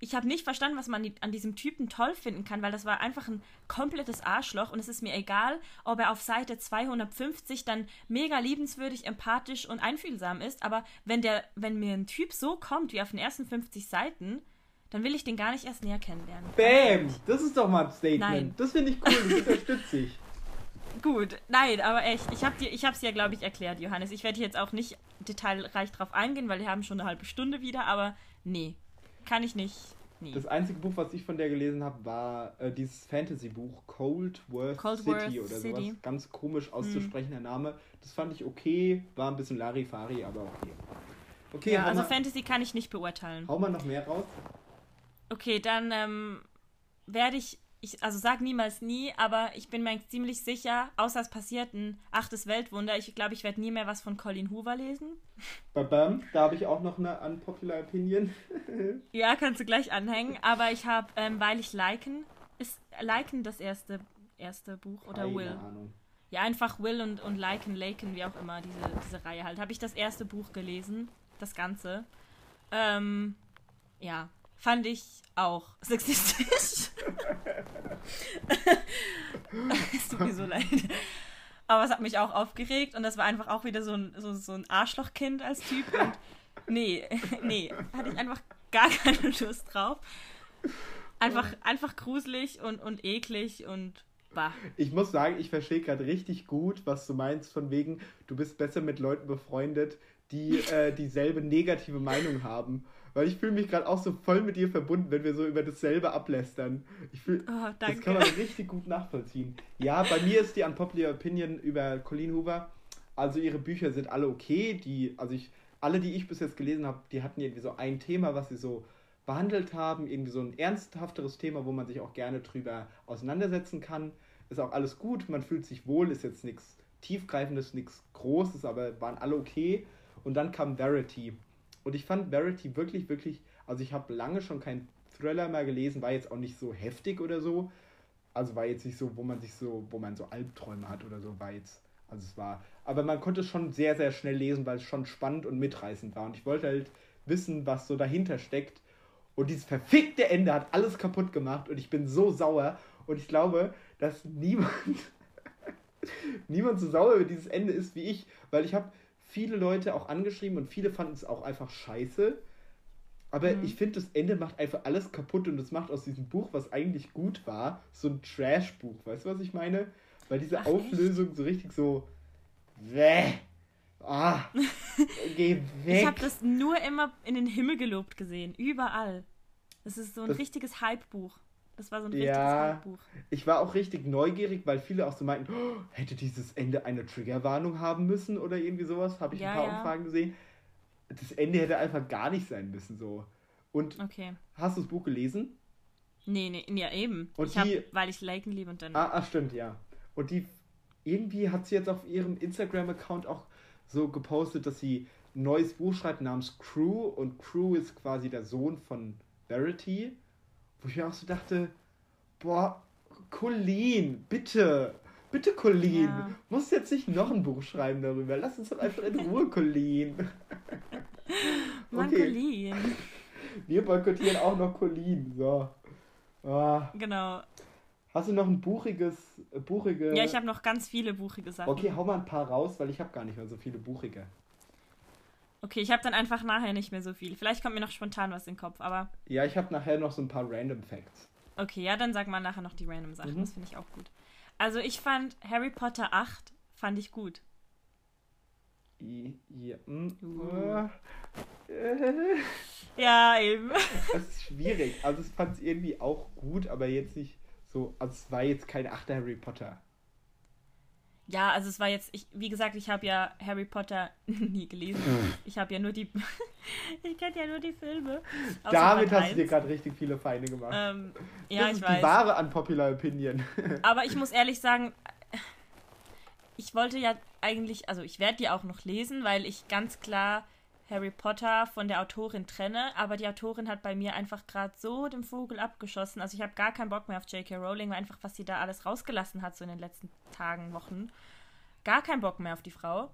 ich habe nicht verstanden, was man an diesem Typen toll finden kann, weil das war einfach ein komplettes Arschloch und es ist mir egal, ob er auf Seite 250 dann mega liebenswürdig, empathisch und einfühlsam ist, aber wenn der, wenn mir ein Typ so kommt wie auf den ersten 50 Seiten, dann will ich den gar nicht erst näher kennenlernen. Bam! Das ist doch mal ein Statement. Nein. Das finde ich cool, das unterstütze ich. *laughs* Gut, nein, aber echt, ich habe es ja, glaube ich, erklärt, Johannes. Ich werde jetzt auch nicht detailreich drauf eingehen, weil wir haben schon eine halbe Stunde wieder, aber nee, kann ich nicht. Nee. Das einzige Buch, was ich von der gelesen habe, war äh, dieses Fantasy-Buch Cold War City oder City. sowas. Ganz komisch auszusprechender hm. Name. Das fand ich okay, war ein bisschen Larifari, aber okay. Okay, ja, also mal, Fantasy kann ich nicht beurteilen. Hau mal noch mehr raus. Okay, dann ähm, werde ich ich, also sag niemals nie, aber ich bin mir ziemlich sicher, außer es passiert ein achtes Weltwunder, ich glaube, ich werde nie mehr was von Colin Hoover lesen. Babam, da habe ich auch noch eine unpopular Opinion. *laughs* ja, kannst du gleich anhängen, aber ich habe, ähm, weil ich Liken, ist Liken das erste, erste Buch oder Keine Will? Ahnung. Ja, einfach Will und, und Liken, Laken, wie auch immer, diese, diese Reihe halt. Habe ich das erste Buch gelesen, das Ganze. Ähm, ja, fand ich auch sexistisch. *laughs* es tut mir so leid. Aber es hat mich auch aufgeregt und das war einfach auch wieder so ein, so, so ein Arschlochkind als Typ. Und nee, *laughs* nee, hatte ich einfach gar keine Lust drauf. Einfach, einfach gruselig und, und eklig und bah. Ich muss sagen, ich verstehe gerade richtig gut, was du meinst, von wegen, du bist besser mit Leuten befreundet, die äh, dieselbe negative Meinung haben. Weil ich fühle mich gerade auch so voll mit dir verbunden, wenn wir so über dasselbe ablästern. Ich fühl, Oh, das kann man richtig gut nachvollziehen. Ja, bei mir ist die Unpopular Opinion über Colleen Hoover. Also ihre Bücher sind alle okay. Die, also ich, alle, die ich bis jetzt gelesen habe, die hatten irgendwie so ein Thema, was sie so behandelt haben. Irgendwie so ein ernsthafteres Thema, wo man sich auch gerne drüber auseinandersetzen kann. Ist auch alles gut, man fühlt sich wohl, ist jetzt nichts tiefgreifendes, nichts Großes, aber waren alle okay. Und dann kam Verity. Und ich fand Verity wirklich, wirklich, also ich habe lange schon keinen Thriller mehr gelesen, war jetzt auch nicht so heftig oder so. Also war jetzt nicht so, wo man sich so, wo man so Albträume hat oder so, war jetzt, also es war, aber man konnte es schon sehr, sehr schnell lesen, weil es schon spannend und mitreißend war. Und ich wollte halt wissen, was so dahinter steckt. Und dieses verfickte Ende hat alles kaputt gemacht und ich bin so sauer. Und ich glaube, dass niemand, *laughs* niemand so sauer über dieses Ende ist wie ich, weil ich habe viele Leute auch angeschrieben und viele fanden es auch einfach scheiße. Aber Mhm. ich finde, das Ende macht einfach alles kaputt und es macht aus diesem Buch, was eigentlich gut war, so ein Trash-Buch. Weißt du, was ich meine? Weil diese Ach, Auflösung so richtig so. Wäh. Ah, *laughs* geh weg. Ich habe das nur immer in den Himmel gelobt gesehen. Überall. Das ist so ein Das- richtiges Hype-Buch. Das war so ein richtiges Ja. Hype-Buch. Ich war auch richtig neugierig, weil viele auch so meinten, oh, hätte dieses Ende eine Triggerwarnung haben müssen oder irgendwie sowas. Habe ich Ja, ein paar ja. Umfragen gesehen. Das Ende hätte einfach gar nicht sein müssen so. Und Okay. hast du das Buch gelesen? Nee, nee, ja eben. Und ich hab, die- weil ich Laken liebe und dann. Ah, ah, stimmt, ja. Und die irgendwie hat sie jetzt auf ihrem Instagram-Account auch so gepostet, dass sie ein neues Buch schreibt namens Crew und Crew ist quasi der Sohn von Verity. Wo ich mir auch so dachte, boah, Colleen, bitte, bitte Colleen, Ja. musst jetzt nicht noch ein Buch schreiben darüber. Lass uns doch einfach in Ruhe, *laughs* Colleen. Mann, okay. Colleen. Wir boykottieren auch noch Colleen. So. Ah. Genau. Hast du noch ein buchiges, äh, buchige... Ja, ich habe noch ganz viele buchige Sachen. Okay, hau mal ein paar raus, weil ich habe gar nicht mehr so viele buchige. Okay, ich habe dann einfach nachher nicht mehr so viel. Vielleicht kommt mir noch spontan was in den Kopf, aber Ja, ich habe nachher noch so ein paar Random Facts. okay, ja, dann sag mal nachher noch die random Sachen. Mhm. Das finde ich auch gut. Also ich fand Harry Potter 8 fand ich gut. Ja, Uh. *laughs* Ja, eben. das ist schwierig. Also ich fand es irgendwie auch gut, aber jetzt nicht so, also es war jetzt kein achter Harry Potter. Ja, also es war jetzt, ich, wie gesagt, ich habe ja Harry Potter *laughs* nie gelesen. Ich habe ja nur die, *laughs* ich kenne ja nur die Filme. Damit hast du dir 1. gerade richtig viele Feinde gemacht. Ähm, ja, das ich ist weiß. die wahre Unpopular Opinion. *laughs* Aber ich muss ehrlich sagen, ich wollte ja eigentlich, also ich werde die auch noch lesen, weil ich ganz klar Harry Potter von der Autorin trenne, aber die Autorin hat bei mir einfach gerade so den Vogel abgeschossen. Also ich habe gar keinen Bock mehr auf J.K. Rowling, weil einfach was sie da alles rausgelassen hat so in den letzten Tagen, Wochen. Gar keinen Bock mehr auf die Frau.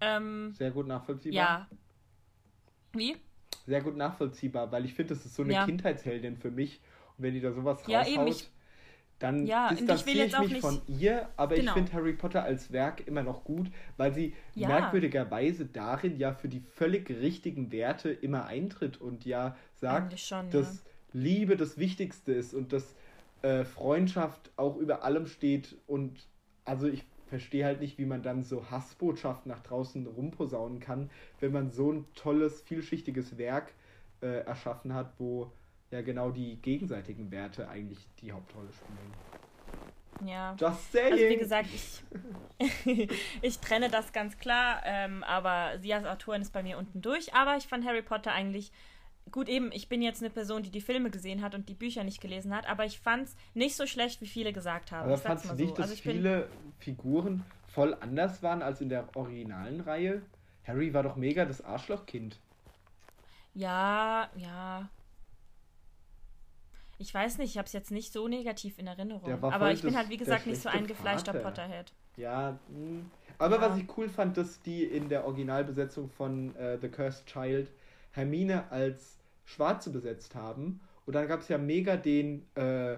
Ähm, Sehr gut nachvollziehbar. ja. Wie? Sehr gut nachvollziehbar, weil ich finde, das ist so eine Ja. Kindheitsheldin für mich. Und wenn die da sowas Ja, raushaut, eben, ich- dann Ja, ich distanziere ich, auch mich nicht- von ihr. Aber Genau. ich finde Harry Potter als Werk immer noch gut, weil sie Ja. merkwürdigerweise darin ja für die völlig richtigen Werte immer eintritt und ja sagt, schon, dass Liebe das Wichtigste ist und dass äh, Freundschaft auch über allem steht. Und also ich verstehe halt nicht, wie man dann so Hassbotschaften nach draußen rumposaunen kann, wenn man so ein tolles, vielschichtiges Werk äh, erschaffen hat, wo ja genau die gegenseitigen Werte eigentlich die Hauptrolle spielen. Ja. Just saying. Also wie gesagt, ich, *laughs* ich trenne das ganz klar, ähm, aber sie als Autorin ist bei mir unten durch. Aber ich fand Harry Potter eigentlich gut eben. Ich bin jetzt eine Person, die die Filme gesehen hat und die Bücher nicht gelesen hat, aber ich fand es nicht so schlecht, wie viele gesagt haben. Aber fandst du nicht, so. dass Also viele Figuren voll anders waren als in der originalen Reihe? Harry war doch mega das Arschlochkind. ja, ja. Ich weiß nicht, ich habe es jetzt nicht so negativ in Erinnerung. Aber ich bin halt, wie gesagt, nicht so eingefleischter Vater. Potterhead. Ja, mh. aber Ja. was ich cool fand, dass die in der Originalbesetzung von äh, The Cursed Child Hermine als Schwarze besetzt haben. Und dann gab es ja mega den, äh,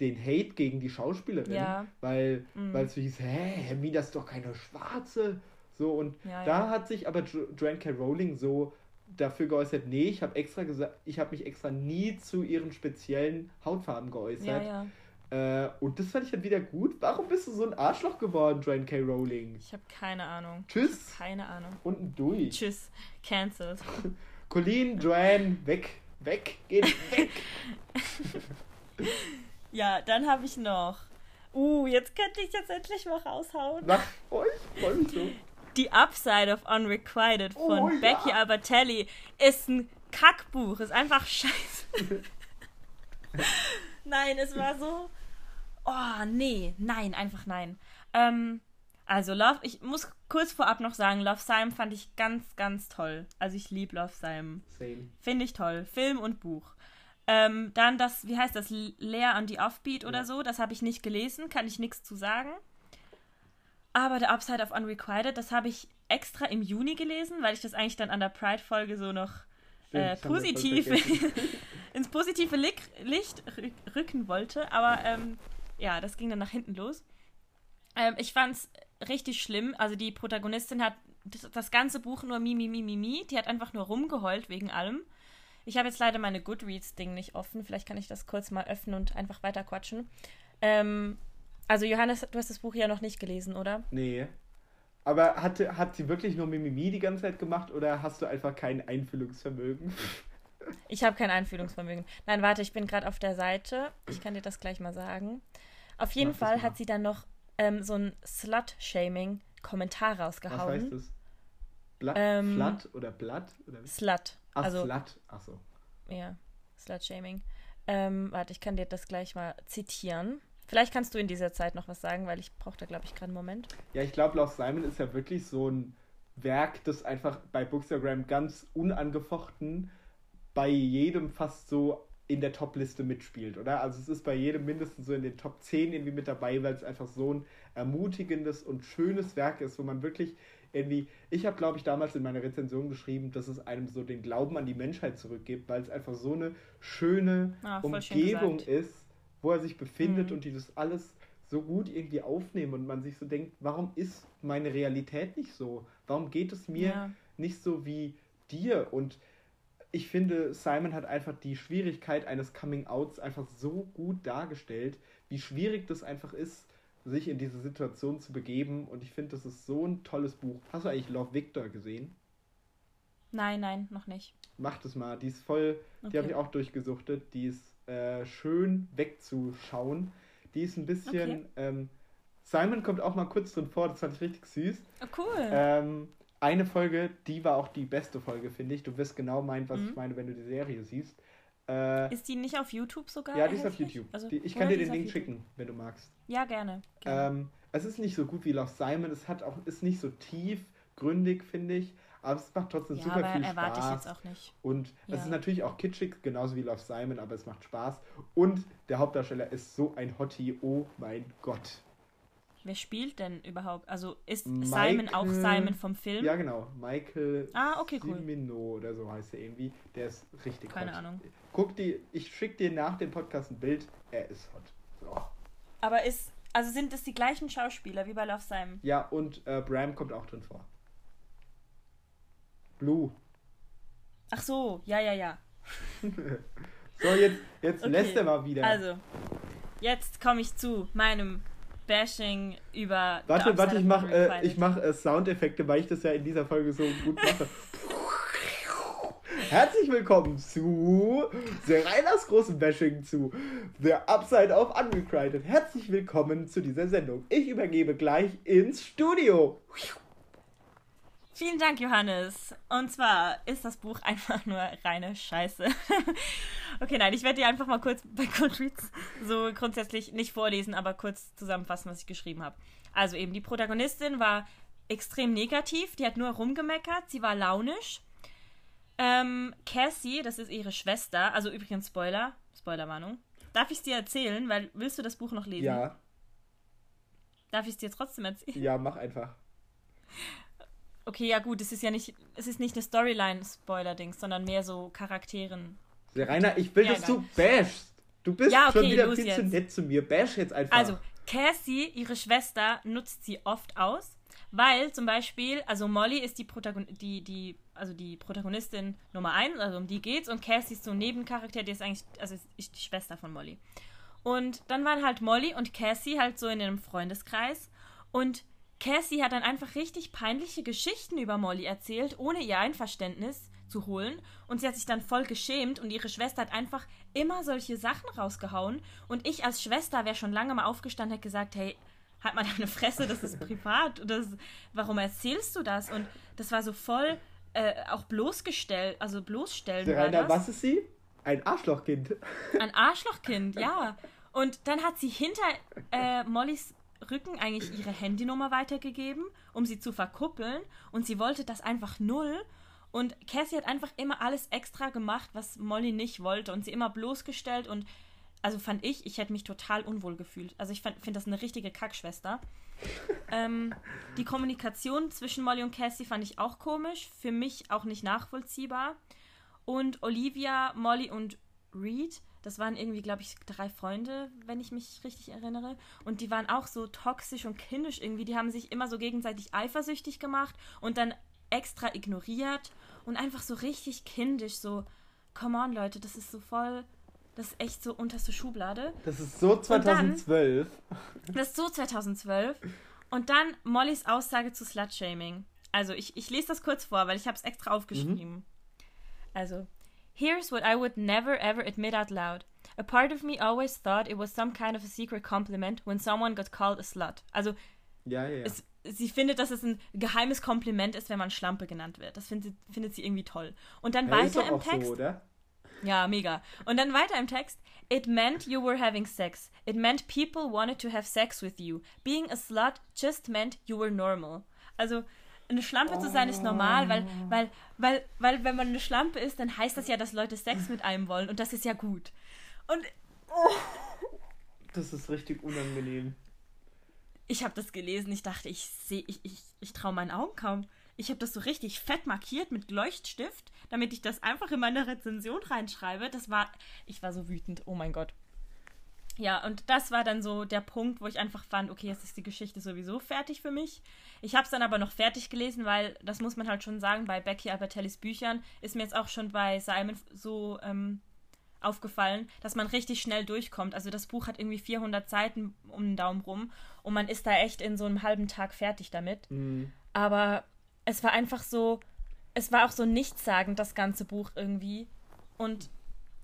den Hate gegen die Schauspielerin, Ja. weil Mhm. es so hieß, hä, Hermine ist doch keine Schwarze. So, und Ja, da hat sich aber Jo- Joanne K. Rowling so dafür geäußert, nee, ich habe extra gesagt, ich habe mich extra nie zu ihren speziellen Hautfarben Ja, geäußert. ja. Äh, und das fand ich dann wieder gut. Warum bist du so ein Arschloch geworden, Joanne K. Rowling? Ich habe keine Ahnung. Tschüss. Keine Ahnung. Unten durch. Tschüss. Cancelled. *laughs* Colleen, Joanne, weg. Weg. Geht weg. *laughs* Ja, dann habe ich noch. Uh, jetzt könnte ich jetzt endlich mal raushauen. Mach euch. Freu mich so. The Upside of Unrequited von Oh, ja. Becky Albertelli ist ein Kackbuch. Ist einfach scheiße. *laughs* nein, es war so. Oh, nee. Nein, einfach nein. Ähm, also, Love, ich muss kurz vorab noch sagen, Love Simon fand ich ganz, ganz toll. Also, ich liebe Love Simon. Same. Finde ich toll. Film und Buch. Ähm, dann das, wie heißt das, Leer on the Offbeat oder Ja. so, das habe ich nicht gelesen, kann ich nichts zu sagen. Aber The Upside of Unrequited, das habe ich extra im Juni gelesen, weil ich das eigentlich dann an der Pride-Folge so noch äh, positiv *laughs* ins positive Lick, Licht rü- rücken wollte. Aber ähm, ja, das ging dann nach hinten los. Ähm, ich fand's richtig schlimm. Also die Protagonistin hat das, das ganze Buch nur mi, mi, mi, mi, mi. Die hat einfach nur rumgeheult wegen allem. Ich habe jetzt leider meine Goodreads-Ding nicht offen. Vielleicht kann ich das kurz mal öffnen und einfach weiter quatschen. Ähm, also Johannes, du hast das Buch ja noch nicht gelesen, oder? Nee. Aber hat, hat sie wirklich nur Mimimi die ganze Zeit gemacht oder hast du einfach kein Einfühlungsvermögen? *laughs* Ich habe kein Einfühlungsvermögen. Nein, warte, ich bin gerade auf der Seite. Ich kann dir das gleich mal sagen. Auf jeden Mach Fall hat sie dann noch ähm, so ein Slut-Shaming-Kommentar Was rausgehauen. heißt das? Blatt, Ähm, Flat oder Blatt? Oder wie? Slut. Ach, also, Slut. Ach so. ja, Slut-Shaming. Ähm, warte, ich kann dir das gleich mal zitieren. Vielleicht kannst du in dieser Zeit noch was sagen, weil ich brauche da, glaube ich, gerade einen Moment. Ja, ich glaube, Love Simon ist ja wirklich so ein Werk, das einfach bei Bookstagram ganz unangefochten bei jedem fast so in der Top-Liste mitspielt, oder? Also es ist bei jedem mindestens so in den Top 10 irgendwie mit dabei, weil es einfach so ein ermutigendes und schönes Werk ist, wo man wirklich irgendwie, ich habe glaube ich damals in meiner Rezension geschrieben, dass es einem so den Glauben an die Menschheit zurückgibt, weil es einfach so eine schöne Ah, schön Umgebung gesagt. ist, wo er sich befindet Mhm. und die das alles so gut irgendwie aufnehmen und man sich so denkt, warum ist meine Realität nicht so? Warum geht es mir Ja. nicht so wie dir? Und ich finde, Simon hat einfach die Schwierigkeit eines Coming-Outs einfach so gut dargestellt, wie schwierig das einfach ist, sich in diese Situation zu begeben. Und ich finde, das ist so ein tolles Buch. Hast du eigentlich Love Victor gesehen? Nein, nein, noch nicht. Mach das mal. Die ist voll, die Okay. habe ich auch durchgesuchtet. Die ist äh, schön wegzuschauen. Die ist ein bisschen. Okay. Ähm, Simon kommt auch mal kurz drin vor, das fand ich richtig süß. Oh, cool. Ähm, eine Folge, die war auch die beste Folge, finde ich. Du wirst genau meinen, was Mhm. ich meine, wenn du die Serie siehst. Äh, ist die nicht auf YouTube sogar? ja, die ist auf? YouTube. Also, die, ich kann dir den Link schicken, wenn du magst. Ja, gerne. gerne. Ähm, es ist nicht so gut wie Love Simon. Es hat auch, ist nicht so tiefgründig, finde ich. Aber es macht trotzdem ja, super aber viel erwarte ich Spaß. jetzt auch nicht. Und es Ja. ist natürlich auch kitschig, genauso wie Love Simon, aber es macht Spaß. Und der Hauptdarsteller ist so ein Hottie, oh mein Gott. Wer spielt denn überhaupt? Also ist Michael- Simon auch Simon vom Film? Ja, genau. Michael Ah, okay, cool. Cimino oder so heißt er irgendwie. Der ist richtig Keine hot. Ahnung. Guck die, ich schicke dir nach dem Podcast ein Bild. Er ist hot. So. Aber ist, also sind es die gleichen Schauspieler wie bei Love Simon? Ja, und äh, Bram kommt auch drin vor. Blue. Ach so, ja, ja, ja. *laughs* So, jetzt, jetzt Okay, lässt er mal wieder. Also, jetzt komme ich zu meinem Bashing über. Warte, warte, ich mache äh, ich mach, äh, Soundeffekte, weil ich das ja in dieser Folge so gut mache. Herzlich willkommen zu Sereinas großen Bashing zu The Upside of Unrequited. Herzlich willkommen zu dieser Sendung. Ich übergebe gleich ins Studio. Vielen Dank, Johannes. Und zwar ist das Buch einfach nur reine Scheiße. *laughs* okay, nein, ich werde dir einfach mal kurz bei Goodreads so grundsätzlich nicht vorlesen, aber kurz zusammenfassen, was ich geschrieben habe. Also eben, die Protagonistin war extrem negativ, die hat nur rumgemeckert, sie war launisch. Ähm, Cassie, das ist ihre Schwester, also übrigens Spoiler, Spoilerwarnung. Darf ich es dir erzählen? Weil willst du das Buch noch lesen? Ja, Darf ich es dir trotzdem erzählen? ja, mach einfach. Okay, ja gut, es ist ja nicht, es ist nicht eine Storyline-Spoiler-Dings, sondern mehr so Charakteren. Serena, ich will, Ja, dass egal. du bashst. Du bist ja, okay, schon wieder viel jetzt. zu nett zu mir. Bash jetzt einfach. Also, Cassie, ihre Schwester, nutzt sie oft aus, weil zum Beispiel, also Molly ist die, Protagon die, die, also die Protagonistin Nummer 1, also um die geht's, und Cassie ist so ein Nebencharakter, die ist eigentlich, also ist die Schwester von Molly. Und dann waren halt Molly und Cassie halt so in einem Freundeskreis und Cassie hat dann einfach richtig peinliche Geschichten über Molly erzählt, ohne ihr Einverständnis zu holen. Und sie hat sich dann voll geschämt und ihre Schwester hat einfach immer solche Sachen rausgehauen. Und ich als Schwester wäre schon lange mal aufgestanden und gesagt, hey, halt mal deine Fresse, das ist *laughs* privat. Das, warum erzählst du das? Und das war so voll äh, auch bloßgestellt, also bloßstellen. Rainer, was ist sie? Ein Arschlochkind. Ein Arschlochkind, ja. Und dann hat sie hinter äh, Mollys Rücken eigentlich ihre Handynummer weitergegeben, um sie zu verkuppeln. Und sie wollte das einfach null. Und Cassie hat einfach immer alles extra gemacht, was Molly nicht wollte. Und sie immer bloßgestellt. Und also fand ich, ich hätte mich total unwohl gefühlt. Also ich finde das eine richtige Kackschwester. *laughs* ähm, die Kommunikation zwischen Molly und Cassie fand ich auch komisch. Für mich auch nicht nachvollziehbar. Und Olivia, Molly und Reed das waren irgendwie, glaube ich, drei Freunde, wenn ich mich richtig erinnere. Und die waren auch so toxisch und kindisch irgendwie. Die haben sich immer so gegenseitig eifersüchtig gemacht und dann extra ignoriert und einfach so richtig kindisch. So, come on, Leute, das ist so voll. Das ist echt so unterste Schublade. Das ist so 2012. Dann, das ist so 2012. Und dann Mollys Aussage zu Slutshaming. Also ich, ich lese das kurz vor, weil ich habe es extra aufgeschrieben. Mhm. Also, Here's what I would never ever admit out loud. A part of me always thought it was some kind of a secret compliment when someone got called a slut. Also, ja, ja, ja. Es, sie findet, dass es ein geheimes Kompliment ist, wenn man Schlampe genannt wird. Das findet, findet sie irgendwie toll. Und dann weiter im Text. So? Ja, mega. Und dann weiter im Text. It meant you were having sex. It meant people wanted to have sex with you. Being a slut just meant you were normal. Also, eine Schlampe zu sein ist normal, weil, oh. weil, weil, weil wenn man eine Schlampe ist, dann heißt das ja, dass Leute Sex mit einem wollen und das ist ja gut. Und oh. das ist richtig unangenehm. Ich habe das gelesen, ich dachte, ich sehe, ich, ich, ich traue meinen Augen kaum. Ich habe das so richtig fett markiert mit Leuchtstift, damit ich das einfach in meine Rezension reinschreibe. Das war, ich war so wütend. Oh mein Gott. Ja, und das war dann so der Punkt, wo ich einfach fand, okay, jetzt ist die Geschichte sowieso fertig für mich. Ich habe es dann aber noch fertig gelesen, weil das muss man halt schon sagen, bei Becky Albertellis Büchern ist mir jetzt auch schon bei Simon so ähm, aufgefallen, dass man richtig schnell durchkommt. Also das Buch hat irgendwie 400 Seiten um den Daumen rum und man ist da echt in so einem halben Tag fertig damit. Mhm. Aber es war einfach so, es war auch so nichtssagend, das ganze Buch irgendwie. Und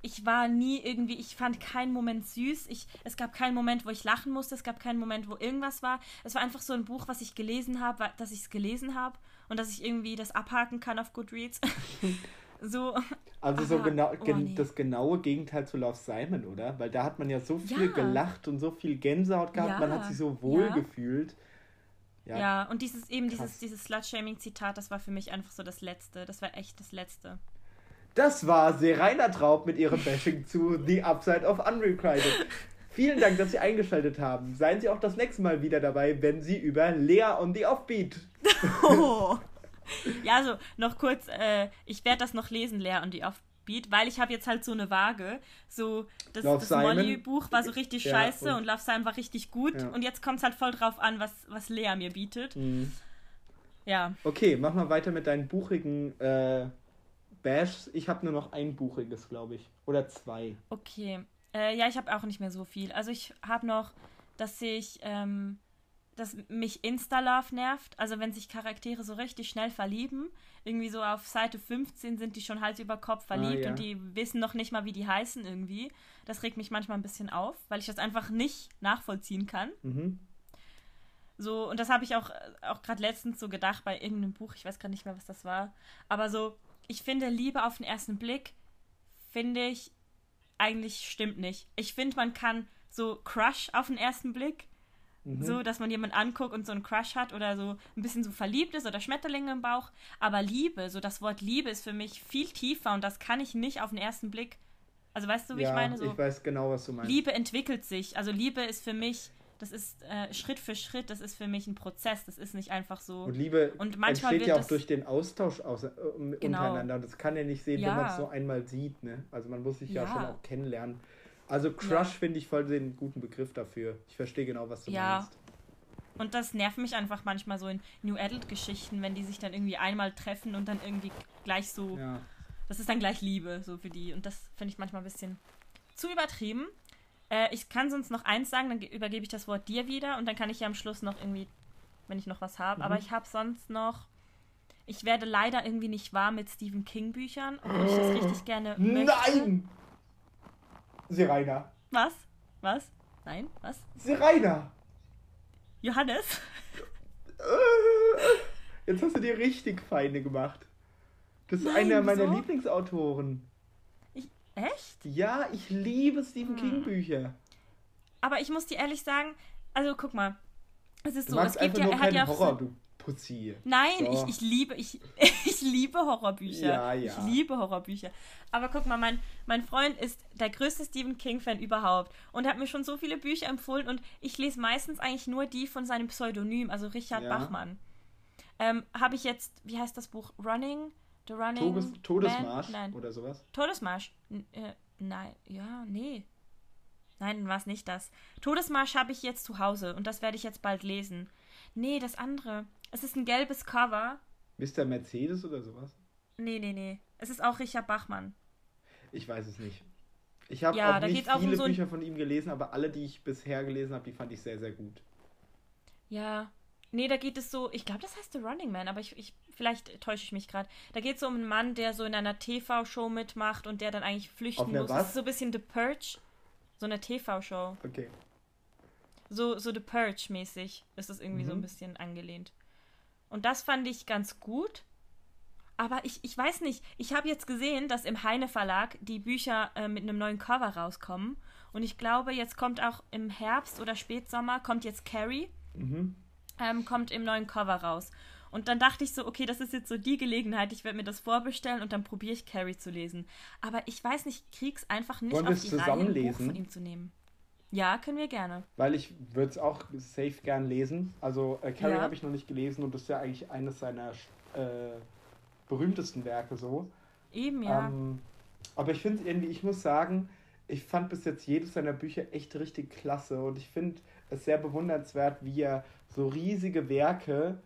ich war nie irgendwie, ich fand keinen Moment süß. Ich, es gab keinen Moment, wo ich lachen musste. Es gab keinen Moment, wo irgendwas war. Es war einfach so ein Buch, was ich gelesen habe, dass ich es gelesen habe und dass ich irgendwie das abhaken kann auf Goodreads. *laughs* so. Also so genau oh, nee. das genaue Gegenteil zu Love Simon, oder? Weil da hat man ja so viel ja. gelacht und so viel Gänsehaut gehabt. Ja. Man hat sich so wohl ja. gefühlt. Ja, ja, und dieses eben Krass. dieses, dieses Slut-Shaming-Zitat, das war für mich einfach so das Letzte. Das war echt das Letzte. Das war Serena Traub mit ihrem Bashing zu The Upside of Unrequited. Vielen Dank, dass Sie eingeschaltet haben. Seien Sie auch das nächste Mal wieder dabei, wenn Sie über Lea on the Offbeat. Oh. *laughs* Ja, also noch kurz, äh, ich werde das noch lesen, Lea on the Offbeat, weil ich habe jetzt halt so eine Waage. So, das, das Molly-Buch war so richtig ja, scheiße und, und Love Simon war richtig gut. Ja. Und jetzt kommt es halt voll drauf an, was, was Lea mir bietet. Mhm. Ja. Okay, mach mal weiter mit deinen buchigen äh, Bash, ich habe nur noch ein buchiges, glaube ich. Oder zwei. Okay. Äh, ja, ich habe auch nicht mehr so viel. Also ich habe noch, dass ich, ähm, dass mich Insta-Love nervt. Also wenn sich Charaktere so richtig schnell verlieben. Irgendwie so auf Seite 15 sind die schon Hals über Kopf verliebt ah, ja. und die wissen noch nicht mal, wie die heißen irgendwie. Das regt mich manchmal ein bisschen auf, weil ich das einfach nicht nachvollziehen kann. Mhm. So, und das habe ich auch, auch gerade letztens so gedacht bei irgendeinem Buch, ich weiß gerade nicht mehr, was das war. Aber so, ich finde, Liebe auf den ersten Blick, finde ich, eigentlich stimmt nicht. Ich finde, man kann so Crush auf den ersten Blick, mhm. so, dass man jemanden anguckt und so einen Crush hat oder so ein bisschen so verliebt ist oder Schmetterlinge im Bauch. Aber Liebe, so das Wort Liebe ist für mich viel tiefer und das kann ich nicht auf den ersten Blick. Also weißt du, wie ja, ich meine? So, ich weiß genau, was du meinst. Liebe entwickelt sich. Also Liebe ist für mich das ist äh, Schritt für Schritt, das ist für mich ein Prozess, das ist nicht einfach so. Und Liebe und manchmal entsteht ja auch durch den Austausch aus, äh, genau. untereinander. Und das kann ja nicht sehen, ja. wenn man es so einmal sieht. Ne? Also man muss sich ja. ja. schon auch kennenlernen. Also Crush ja. finde ich voll den guten Begriff dafür. Ich verstehe genau, was du ja. meinst. Und das nervt mich einfach manchmal so in New Adult-Geschichten, wenn die sich dann irgendwie einmal treffen und dann irgendwie gleich so. Das ist dann gleich Liebe, so für die. Und das finde ich manchmal ein bisschen zu übertrieben. Äh, ich kann sonst noch eins sagen, dann übergebe ich das Wort dir wieder und dann kann ich ja am Schluss noch irgendwie, wenn ich noch was habe. Mhm. Aber ich habe sonst noch. Ich werde leider irgendwie nicht warm mit Stephen King Büchern, obwohl ich das richtig gerne möchte. Nein! Siraina. Was? Was? Nein? Was? Siraina! Johannes? Jetzt hast du dir richtig Feinde gemacht. Das ist Nein, einer meiner wieso? Lieblingsautoren. Echt? Ja, ich liebe Stephen hm. King Bücher. Aber ich muss dir ehrlich sagen, also guck mal, es ist du so, es gibt ja, er hat ja Horror, du Pussy. Nein, so. ich, ich liebe, ich, *laughs* ich liebe Horrorbücher. Ja, ja. Ich liebe Horrorbücher. Aber guck mal, mein, mein Freund ist der größte Stephen King-Fan überhaupt und hat mir schon so viele Bücher empfohlen und ich lese meistens eigentlich nur die von seinem Pseudonym, also Richard ja. Bachmann. Ähm, Habe ich jetzt, wie heißt das Buch? Running? The Running. Todes, Todesmarsch Nein. oder sowas? Todesmarsch. N äh, nein, ja, nee. Nein, war es nicht das. Todesmarsch habe ich jetzt zu Hause und das werde ich jetzt bald lesen. Nee, das andere. Es ist ein gelbes Cover. Mr. Mercedes oder sowas? Nee, nee, nee. Es ist auch Richard Bachmann. Ich weiß es nicht. Ich habe ja, auch nicht viele um so Bücher von ihm gelesen, aber alle, die ich bisher gelesen habe, die fand ich sehr, sehr gut. Ja. Nee, da geht es so, ich glaube, das heißt The Running Man, aber ich, ich vielleicht täusche ich mich gerade. Da geht es so um einen Mann, der so in einer TV-Show mitmacht und der dann eigentlich flüchten muss. Was? Das ist so ein bisschen The Purge. So eine TV-Show. Okay. So, so The Purge-mäßig ist das irgendwie mhm. so ein mhm. bisschen angelehnt. Und das fand ich ganz gut. Aber ich, ich weiß nicht, ich habe jetzt gesehen, dass im Heine Verlag die Bücher äh, mit einem neuen Cover rauskommen. Und ich glaube, jetzt kommt auch im Herbst oder Spätsommer, kommt jetzt Carrie, mhm. Ähm, kommt im neuen Cover raus. Und dann dachte ich so, okay, das ist jetzt so die Gelegenheit, ich werde mir das vorbestellen und dann probiere ich Carrie zu lesen. Aber ich weiß nicht, ich krieg's einfach nicht Wollen auf die Reihe, ein Buch von ihm zu nehmen. Ja, können wir gerne. Weil ich würde es auch safe gern lesen. Also äh, Carrie ja. habe ich noch nicht gelesen und das ist ja eigentlich eines seiner äh, berühmtesten Werke so. Eben, ja. Ähm, aber ich finde irgendwie, ich muss sagen, ich fand bis jetzt jedes seiner Bücher echt richtig klasse und ich finde es sehr bewundernswert, wie er so riesige Werke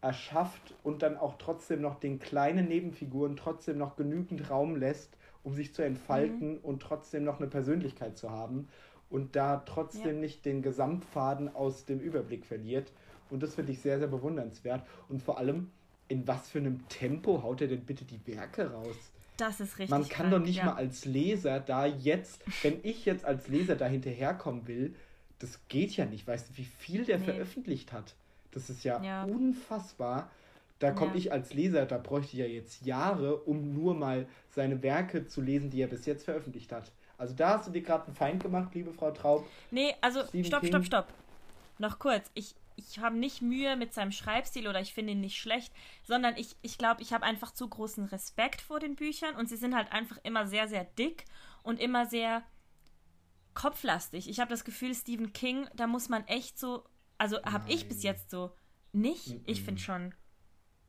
erschafft und dann auch trotzdem noch den kleinen Nebenfiguren trotzdem noch genügend Raum lässt, um sich zu entfalten mhm. und trotzdem noch eine Persönlichkeit zu haben und da trotzdem ja. nicht den Gesamtfaden aus dem Überblick verliert. Und das finde ich sehr, sehr bewundernswert. Und vor allem, in was für einem Tempo haut er denn bitte die Werke raus? Das ist richtig. Man kann krank, doch nicht ja. mal als Leser da jetzt, wenn ich jetzt als Leser da hinterherkommen will, das geht ja nicht. Weißt du, wie viel der nee. veröffentlicht hat? Das ist ja, ja. unfassbar. Da komme ja. ich als Leser, da bräuchte ich ja jetzt Jahre, um nur mal seine Werke zu lesen, die er bis jetzt veröffentlicht hat. Also da hast du dir gerade einen Feind gemacht, liebe Frau Traub. Nee, also Stephen stopp, King. stopp, stopp. Noch kurz. Ich, ich habe nicht Mühe mit seinem Schreibstil oder ich finde ihn nicht schlecht, sondern ich glaube, ich, glaub, ich habe einfach zu großen Respekt vor den Büchern und sie sind halt einfach immer sehr, sehr dick und immer sehr kopflastig. Ich habe das Gefühl, Stephen King, da muss man echt so, also habe ich bis jetzt so nicht. Ich finde schon.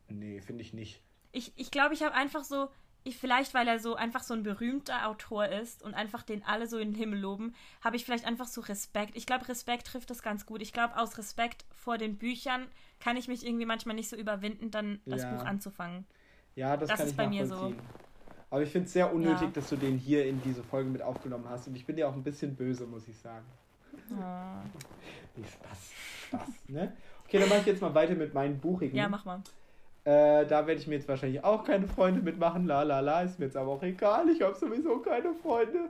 Nee, finde ich nicht. Ich glaube, ich, glaub, ich habe einfach so, ich, vielleicht weil er so einfach so ein berühmter Autor ist und einfach den alle so in den Himmel loben, habe ich vielleicht einfach so Respekt. Ich glaube, Respekt trifft das ganz gut. Ich glaube, aus Respekt vor den Büchern kann ich mich irgendwie manchmal nicht so überwinden, dann das ja. Buch anzufangen. Ja, das, das kann ist ich bei mir so. Aber ich finde es sehr unnötig, ja. dass du den hier in diese Folge mit aufgenommen hast. Und ich bin dir auch ein bisschen böse, muss ich sagen. Oh. Nee, Spaß. Spaß, ne? Okay, dann mache ich jetzt mal weiter mit meinen Buchigen. Ja, mach mal. Äh, da werde ich mir jetzt wahrscheinlich auch keine Freunde mitmachen. La la la, ist mir jetzt aber auch egal. Ich habe sowieso keine Freunde.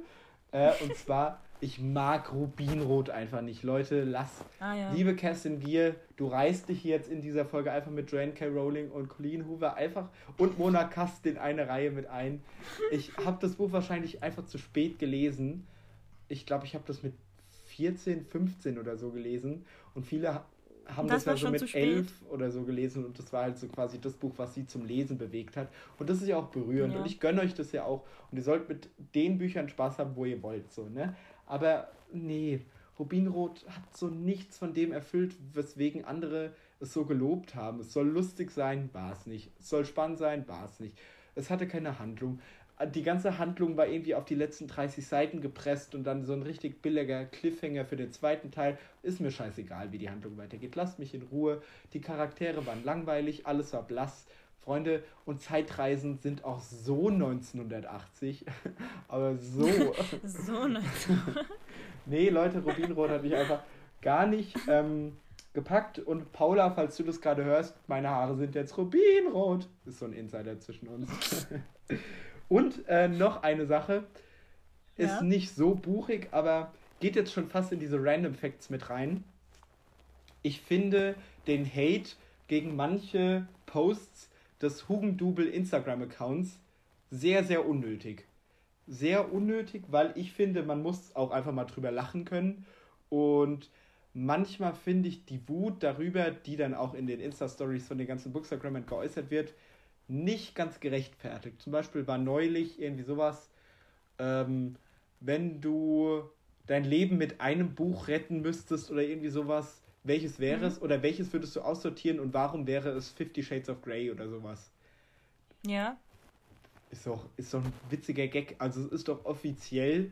Äh, und *laughs* zwar, ich mag Rubinrot einfach nicht. Leute, lass. Ah, ja. Liebe Kerstin Gier, du reißt dich jetzt in dieser Folge einfach mit Joanne K. Rowling und Colleen Hoover einfach und Mona Kast in eine Reihe mit ein. Ich *laughs* habe das Buch wahrscheinlich einfach zu spät gelesen. Ich glaube, ich habe das mit 14, 15 oder so gelesen. Und viele haben das, das ja so mit elf oder so gelesen und das war halt so quasi das Buch, was sie zum Lesen bewegt hat. Und das ist ja auch berührend ja. und ich gönne euch das ja auch. Und ihr sollt mit den Büchern Spaß haben, wo ihr wollt, so, ne? Aber nee, Rubinrot hat so nichts von dem erfüllt, weswegen andere es so gelobt haben. Es soll lustig sein, war es nicht. Es soll spannend sein, war es nicht. Es hatte keine Handlung. Die ganze Handlung war irgendwie auf die letzten 30 Seiten gepresst und dann so ein richtig billiger Cliffhanger für den zweiten Teil. Ist mir scheißegal, wie die Handlung weitergeht. Lasst mich in Ruhe. Die Charaktere waren langweilig, alles war blass. Freunde, und Zeitreisen sind auch so 1980, *laughs* aber so. *laughs* so 19. *laughs* nee, Leute, Rubinrot hat mich einfach gar nicht ähm, gepackt. Und Paula, falls du das gerade hörst, meine Haare sind jetzt Rubinrot. Ist so ein Insider zwischen uns. Und äh, noch eine Sache. Ist ja. nicht so buchig, aber geht jetzt schon fast in diese Random Facts mit rein. Ich finde den Hate gegen manche Posts des Hugendubel Instagram-Accounts sehr, sehr unnötig. Sehr unnötig, weil ich finde, man muss auch einfach mal drüber lachen können. Und manchmal finde ich die Wut darüber, die dann auch in den Insta-Stories von den ganzen Bookstagrammern geäußert wird, nicht ganz gerechtfertigt. Zum Beispiel war neulich irgendwie sowas, ähm, wenn du dein Leben mit einem Buch retten müsstest oder irgendwie sowas, welches wäre mhm. es oder welches würdest du aussortieren und warum wäre es Fifty Shades of Grey oder sowas? Ja. Ist doch, ist doch ein witziger Gag. Also es ist doch offiziell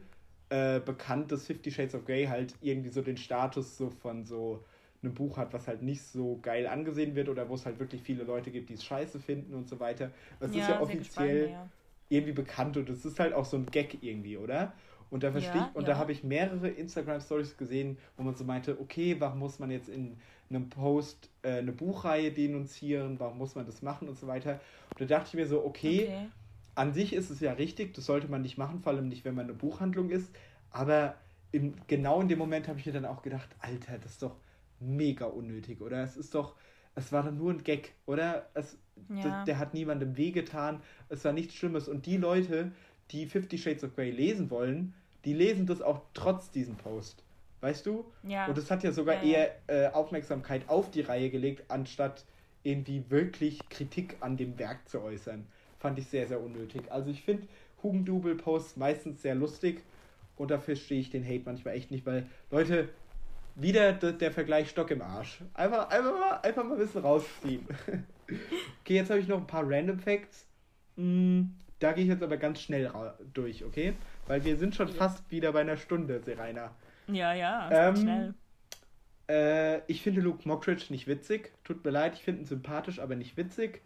äh, bekannt, dass Fifty Shades of Grey halt irgendwie so den Status so von so ein Buch hat, was halt nicht so geil angesehen wird oder wo es halt wirklich viele Leute gibt, die es scheiße finden und so weiter. Das ja, ist ja offiziell gespannt, ja. irgendwie bekannt und es ist halt auch so ein Gag irgendwie, oder? Und da verstehe ja, und da habe ich mehrere Instagram-Stories gesehen, wo man so meinte, okay, warum muss man jetzt in einem Post äh, eine Buchreihe denunzieren, warum muss man das machen und so weiter. Und da dachte ich mir so, okay, okay, an sich ist es ja richtig, das sollte man nicht machen, vor allem nicht, wenn man eine Buchhandlung ist, aber im, genau in dem Moment habe ich mir dann auch gedacht, Alter, das ist doch mega unnötig, oder? Es ist doch, es war dann nur ein Gag, oder? Es, ja. der, hat niemandem wehgetan, es war nichts Schlimmes. Und die Leute, die Fifty Shades of Grey lesen wollen, die lesen das auch trotz diesem Post. Weißt du? Ja. Und es hat ja sogar ja, eher äh, Aufmerksamkeit auf die Reihe gelegt, anstatt irgendwie wirklich Kritik an dem Werk zu äußern. Fand ich sehr, sehr unnötig. Also ich finde Hugendubel-Posts meistens sehr lustig und dafür stehe ich den Hate manchmal echt nicht, weil Leute, wieder der, Vergleich Stock im Arsch. Einfach, einfach, mal, einfach mal ein bisschen rausziehen. *laughs* okay, jetzt habe ich noch ein paar Random Facts. Mm, da gehe ich jetzt aber ganz schnell durch, okay? Weil wir sind schon fast wieder bei einer Stunde, Serena. Ja, ja, ähm, schnell. Äh, ich finde Luke Mockridge nicht witzig. Tut mir leid, ich finde ihn sympathisch, aber nicht witzig.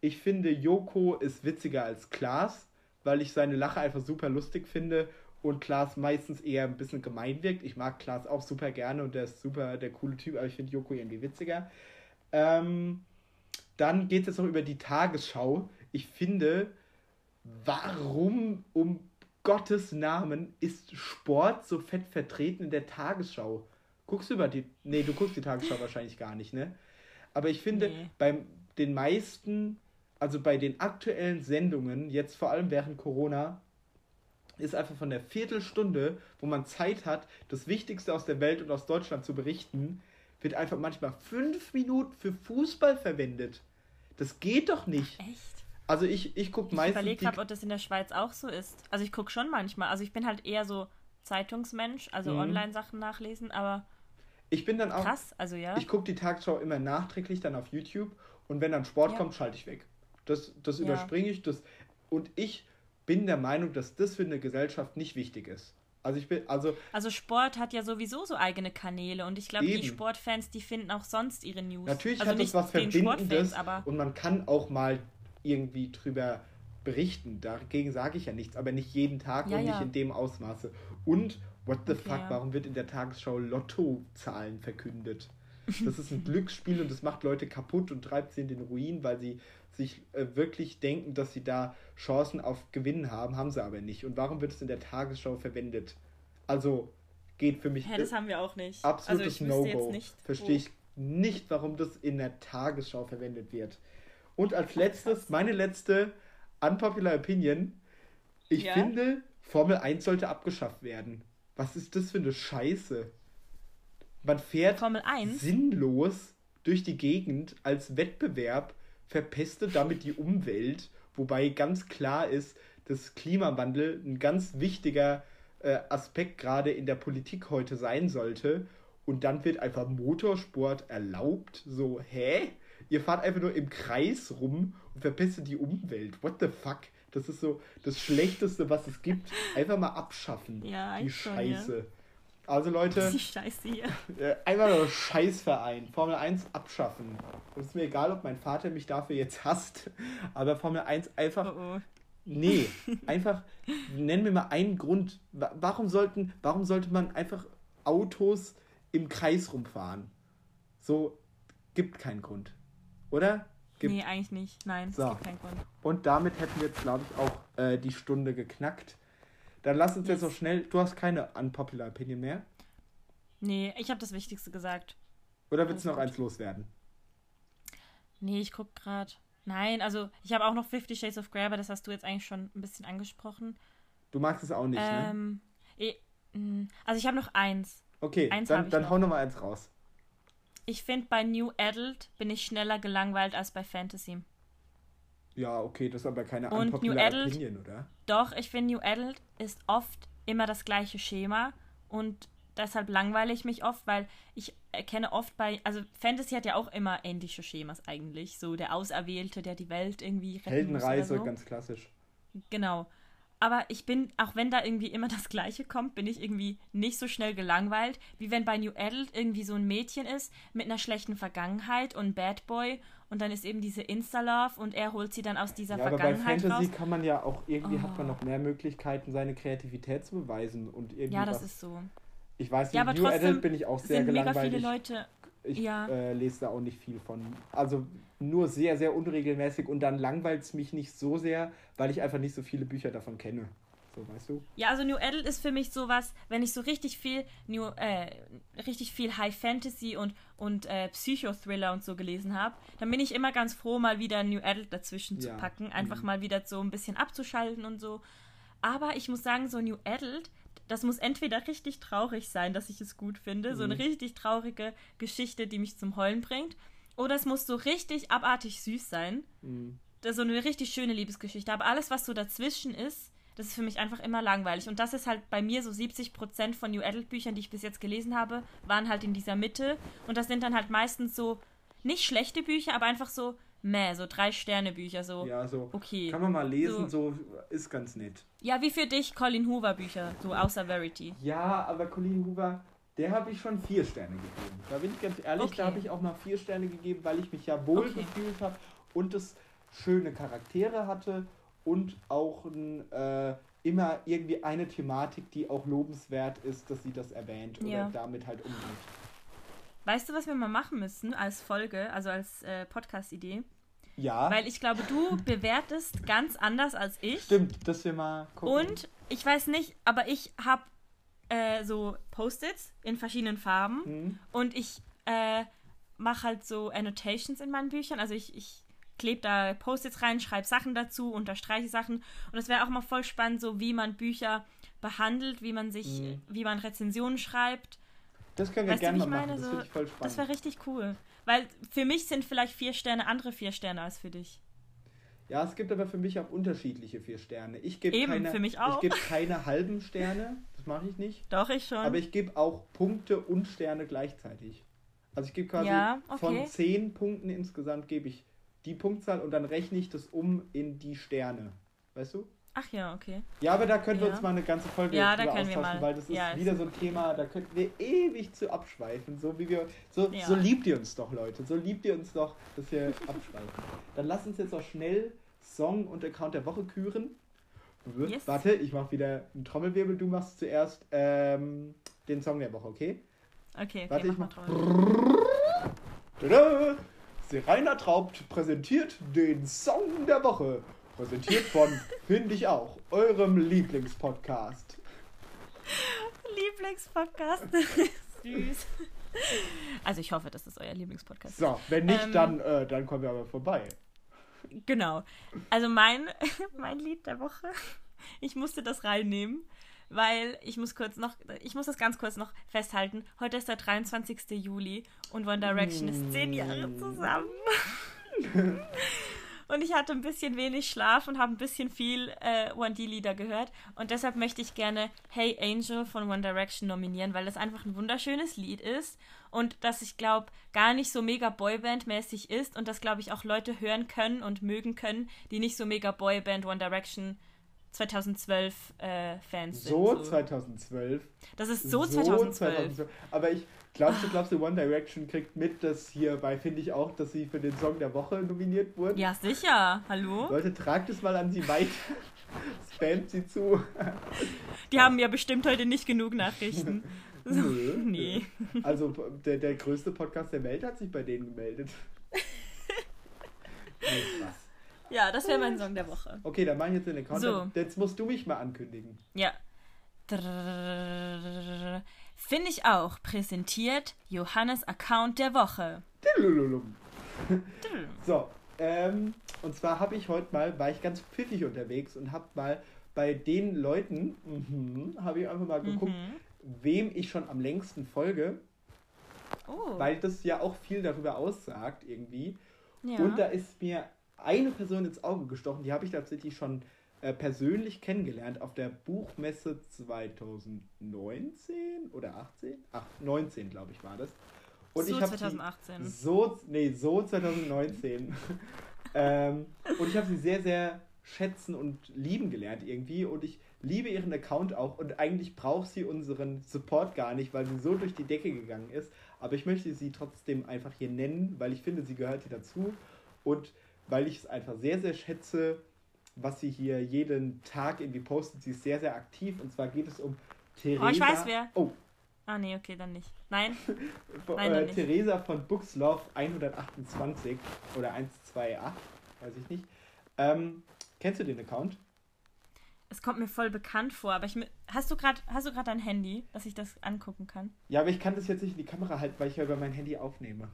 Ich finde, Yoko ist witziger als Klaas, weil ich seine Lache einfach super lustig finde und Klaas meistens eher ein bisschen gemein wirkt. Ich mag Klaas auch super gerne und der ist super der coole Typ, aber ich finde Joko irgendwie witziger. Ähm, dann geht es jetzt noch über die Tagesschau. Ich finde, warum um Gottes Namen ist Sport so fett vertreten in der Tagesschau? Guckst du über die. Nee, du guckst die Tagesschau wahrscheinlich gar nicht, ne? Aber ich finde, nee. bei den meisten, also bei den aktuellen Sendungen, jetzt vor allem während Corona, ist einfach von der Viertelstunde, wo man Zeit hat, das Wichtigste aus der Welt und aus Deutschland zu berichten, wird einfach manchmal fünf Minuten für Fußball verwendet. Das geht doch nicht. Echt? Also ich, ich gucke meistens. Ich überlege gerade, ob das in der Schweiz auch so ist. Also ich gucke schon manchmal. Also ich bin halt eher so Zeitungsmensch, also mhm. Online-Sachen nachlesen, aber. Ich bin dann auch. Krass, also ja. Ich gucke die Tagesschau immer nachträglich dann auf YouTube und wenn dann Sport ja. kommt, schalte ich weg. Das, das ja. überspringe ich. Das, und ich bin der Meinung, dass das für eine Gesellschaft nicht wichtig ist. Also ich bin, also. Also Sport hat ja sowieso so eigene Kanäle und ich glaube, die Sportfans, die finden auch sonst ihre News. Natürlich also hat es was Verbindendes und man kann auch mal irgendwie drüber berichten. Dagegen sage ich ja nichts, aber nicht jeden Tag ja, und ja. nicht in dem Ausmaße. Und what the okay, fuck, ja. warum wird in der Tagesschau Lottozahlen verkündet? Das ist ein *laughs* Glücksspiel und das macht Leute kaputt und treibt sie in den Ruin, weil sie sich äh, wirklich denken, dass sie da Chancen auf Gewinnen haben, haben sie aber nicht. Und warum wird es in der Tagesschau verwendet? Also geht für mich. Ja, das haben wir auch nicht. Absolutes also No-Go. Verstehe ich nicht, warum das in der Tagesschau verwendet wird. Und als letztes, meine letzte unpopular Opinion. Ich ja? finde, Formel 1 sollte abgeschafft werden. Was ist das für eine Scheiße? Man fährt sinnlos durch die Gegend als Wettbewerb verpestet damit die Umwelt, wobei ganz klar ist, dass Klimawandel ein ganz wichtiger äh, Aspekt gerade in der Politik heute sein sollte. Und dann wird einfach Motorsport erlaubt. So, hä? Ihr fahrt einfach nur im Kreis rum und verpestet die Umwelt. What the fuck? Das ist so das Schlechteste, was es gibt. Einfach mal abschaffen. Ja, die eigentlich schon, Scheiße. ja. Also Leute, Die Scheiße hier. äh, einfach nur Scheißverein. Formel 1 abschaffen. Und es ist mir egal, ob mein Vater mich dafür jetzt hasst, aber Formel 1 einfach Oh, oh. Nee, *laughs* einfach nenn mir mal einen Grund. Wa- Warum sollten, warum sollte man einfach Autos im Kreis rumfahren? So gibt keinen Grund, oder? Gibt. Nee, eigentlich nicht. Nein, So. es gibt keinen Grund. Und damit hätten wir jetzt, glaube ich, auch äh, die Stunde geknackt. Dann lass uns jetzt noch schnell. Du hast keine unpopular Opinion mehr, Nee, ich habe das Wichtigste gesagt. oder willst du noch Alles eins loswerden? Nee, ich guck gerade. Nein, also ich habe auch noch Fifty Shades of Grey, aber das hast du jetzt eigentlich schon ein bisschen angesprochen. Du magst es auch nicht, ne? ähm, mh, also ich habe noch eins. Okay, eins dann, dann noch. hau noch mal eins raus. Ich finde, bei New Adult bin ich schneller gelangweilt als bei Fantasy. Ja, okay, das ist aber keine Und New unpopular Adult- Opinion, oder? Doch, ich finde, New Adult ist oft immer das gleiche Schema und deshalb langweile ich mich oft, weil ich erkenne oft bei, also Fantasy hat ja auch immer ähnliche Schemas eigentlich. So der Auserwählte, der die Welt irgendwie retten muss oder Heldenreise, so. ganz klassisch. Genau. Aber ich bin, auch wenn da irgendwie immer das Gleiche kommt, bin ich irgendwie nicht so schnell gelangweilt, wie wenn bei New Adult irgendwie so ein Mädchen ist mit einer schlechten Vergangenheit und Bad Boy und dann ist eben diese Insta-Love und er holt sie dann aus dieser Ja, aber bei Vergangenheit Fantasy raus. kann man ja auch, irgendwie hat man Oh. noch mehr Möglichkeiten, seine Kreativität zu beweisen und irgendwie Ja, das ist so. Ich weiß nicht, Ja, aber New trotzdem Adult bin ich auch sehr Sind mega gelangweilt. viele Leute. Ich ja. äh, lese da auch nicht viel von. Also nur sehr, sehr unregelmäßig und dann langweilt es mich nicht so sehr, weil ich einfach nicht so viele Bücher davon kenne. So, weißt du? Ja, also New Adult ist für mich sowas, wenn ich so richtig viel New, äh, richtig viel High Fantasy und, und äh, Psychothriller und so gelesen habe, dann bin ich immer ganz froh, mal wieder New Adult dazwischen zu Ja. packen, einfach Mhm. mal wieder so ein bisschen abzuschalten und so. Aber ich muss sagen, so New Adult, das muss entweder richtig traurig sein, dass ich es gut finde, so eine Mhm. richtig traurige Geschichte, die mich zum Heulen bringt, oder es muss so richtig abartig süß sein, Mhm. das ist so eine richtig schöne Liebesgeschichte. Aber alles, was so dazwischen ist, das ist für mich einfach immer langweilig. Und das ist halt bei mir so 70% von New Adult Büchern, die ich bis jetzt gelesen habe, waren halt in dieser Mitte. Und das sind dann halt meistens so nicht schlechte Bücher, aber einfach so meh, so drei Sterne Bücher, so Ja, so. okay. Kann man mal lesen, So- so, ist ganz nett. Ja, wie für dich Colin Hoover Bücher, so außer Verity. Ja, aber Colin Hoover, der habe ich schon vier Sterne gegeben. Da bin ich ganz ehrlich, Okay. da habe ich auch mal vier Sterne gegeben, weil ich mich ja wohl Okay. gefühlt habe und es schöne Charaktere hatte und auch ein, äh, immer irgendwie eine Thematik, die auch lobenswert ist, dass sie das erwähnt oder Ja. damit halt umgeht. Weißt du, was wir mal machen müssen als Folge, also als äh, Podcast-Idee? Ja, Weil ich glaube, du *laughs* bewertest ganz anders als ich. stimmt, dass wir mal gucken. Und ich weiß nicht, aber ich habe äh, so Post-its in verschiedenen Farben Hm? und ich äh, mache halt so Annotations in meinen Büchern. Also ich, ich klebe da Post-its rein, schreibe Sachen dazu, unterstreiche Sachen. Und es wäre auch mal voll spannend, so wie man Bücher behandelt, wie man sich, Mhm. wie man Rezensionen schreibt. Das können wir Weißt gerne mal machen, das voll Das wäre richtig cool. Weil für mich sind vielleicht vier Sterne andere vier Sterne als für dich. Ja, es gibt aber für mich auch unterschiedliche vier Sterne. Ich gebe keine, für mich auch. Ich *laughs* gebe keine halben Sterne, das mache ich nicht. Doch, ich schon. Aber ich gebe auch Punkte und Sterne gleichzeitig. Also ich gebe quasi Ja, okay. von zehn Punkten insgesamt gebe ich die Punktzahl und dann rechne ich das um in die Sterne. Weißt du? Ach ja, okay. Ja, aber da können wir Ja. uns mal eine ganze Folge Ja, da drüber wir austauschen, weil das ist Ja, wieder so ein Thema, da könnten wir ewig zu abschweifen, so wie wir so, Ja. so liebt ihr uns doch, Leute, so liebt ihr uns doch, dass wir *laughs* abschweifen. Dann lass uns jetzt auch schnell Song und Account der Woche küren. Yes. Warte, ich mache wieder einen Trommelwirbel, du machst zuerst ähm, den Song der Woche, okay? Okay, okay, Warte, ich mach mach. Serena Traubt präsentiert den Song der Woche. Präsentiert von, *laughs* finde ich auch, eurem Lieblingspodcast. Lieblingspodcast. *laughs* Süß. Also ich hoffe, dass das euer Lieblingspodcast ist. So, wenn nicht, Ähm, dann, äh, dann kommen wir aber vorbei. Genau. Also mein, *laughs* mein Lied der Woche, ich musste das reinnehmen, weil ich muss kurz noch, ich muss das ganz kurz noch festhalten. Heute ist der 23. Juli und One Direction ist zehn Jahre Mm. zusammen. *laughs* und ich hatte ein bisschen wenig Schlaf und habe ein bisschen viel äh, One D-Lieder gehört. Und deshalb möchte ich gerne Hey Angel von One Direction nominieren, weil das einfach ein wunderschönes Lied ist und das ich glaube gar nicht so mega Boyband-mäßig ist und das glaube ich auch Leute hören können und mögen können, die nicht so mega Boyband One Direction 2012 äh, Fans so sind. So 2012. Das ist so, so 2012. 2012. Aber ich glaubst du, glaubst du, One Direction kriegt mit, dass hierbei finde ich auch, dass sie für den Song der Woche nominiert wurden? Ja, sicher. Hallo? Leute, tragt es mal an sie weiter. *laughs* Spamt sie zu. Die haben ja bestimmt heute nicht genug Nachrichten. *laughs* Nö. nee. Also der, der größte Podcast der Welt hat sich bei denen gemeldet. *laughs* nee, Spaß. Ja, das wäre mein Song der Woche. Okay, dann mach ich jetzt den Account. So. Jetzt musst du mich mal ankündigen. Ja. Finde ich auch. Präsentiert Johannes Account der Woche. so, ähm, und zwar habe ich heute mal, war ich ganz pfiffig unterwegs und habe mal bei den Leuten, mm habe ich einfach mal geguckt, mhm. wem ich schon am längsten folge. Oh. Weil das ja auch viel darüber aussagt irgendwie. Ja. Und da ist mir eine Person ins Auge gestochen, die habe ich tatsächlich schon äh, persönlich kennengelernt auf der Buchmesse 2019 oder 18? Ach, 19, glaube ich, war das. Und so ich 2018. So, nee, so 2019. *laughs* ähm, und ich habe sie sehr, sehr schätzen und lieben gelernt irgendwie. Und ich liebe ihren Account auch. Und eigentlich braucht sie unseren Support gar nicht, weil sie so durch die Decke gegangen ist. Aber ich möchte sie trotzdem einfach hier nennen, weil ich finde, sie gehört hier dazu. Und weil ich es einfach sehr, sehr schätze, was sie hier jeden Tag irgendwie postet. Sie ist sehr, sehr aktiv. Und zwar geht es um Theresa. Oh, ich weiß wer. Oh. Ah, nee, okay, dann nicht. Nein. *laughs* Nein äh. Theresa von Bookslove 128 oder 128, weiß ich nicht. Ähm, kennst du den Account? Es kommt mir voll bekannt vor, aber ich hast du gerade hast du gerade dein Handy, dass ich das angucken kann? Ja, aber ich kann das jetzt nicht in die Kamera halten, weil ich ja über mein Handy aufnehme.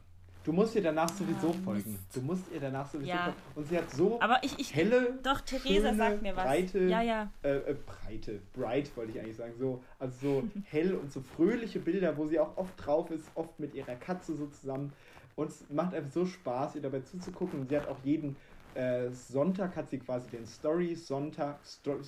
Du musst ihr danach sowieso ja, folgen. Du musst ihr danach sowieso ja. folgen. Und sie hat so Aber ich, ich, helle, doch, Theresa schöne, sagt mir was. breite, ja, ja. Äh, äh, breite, bright wollte ich eigentlich sagen. So, also so *laughs* hell und so fröhliche Bilder, wo sie auch oft drauf ist, oft mit ihrer Katze so zusammen. Und es macht einfach so Spaß, ihr dabei zuzugucken. Und sie hat auch jeden äh, Sonntag hat sie quasi den Story Sonntag, Sto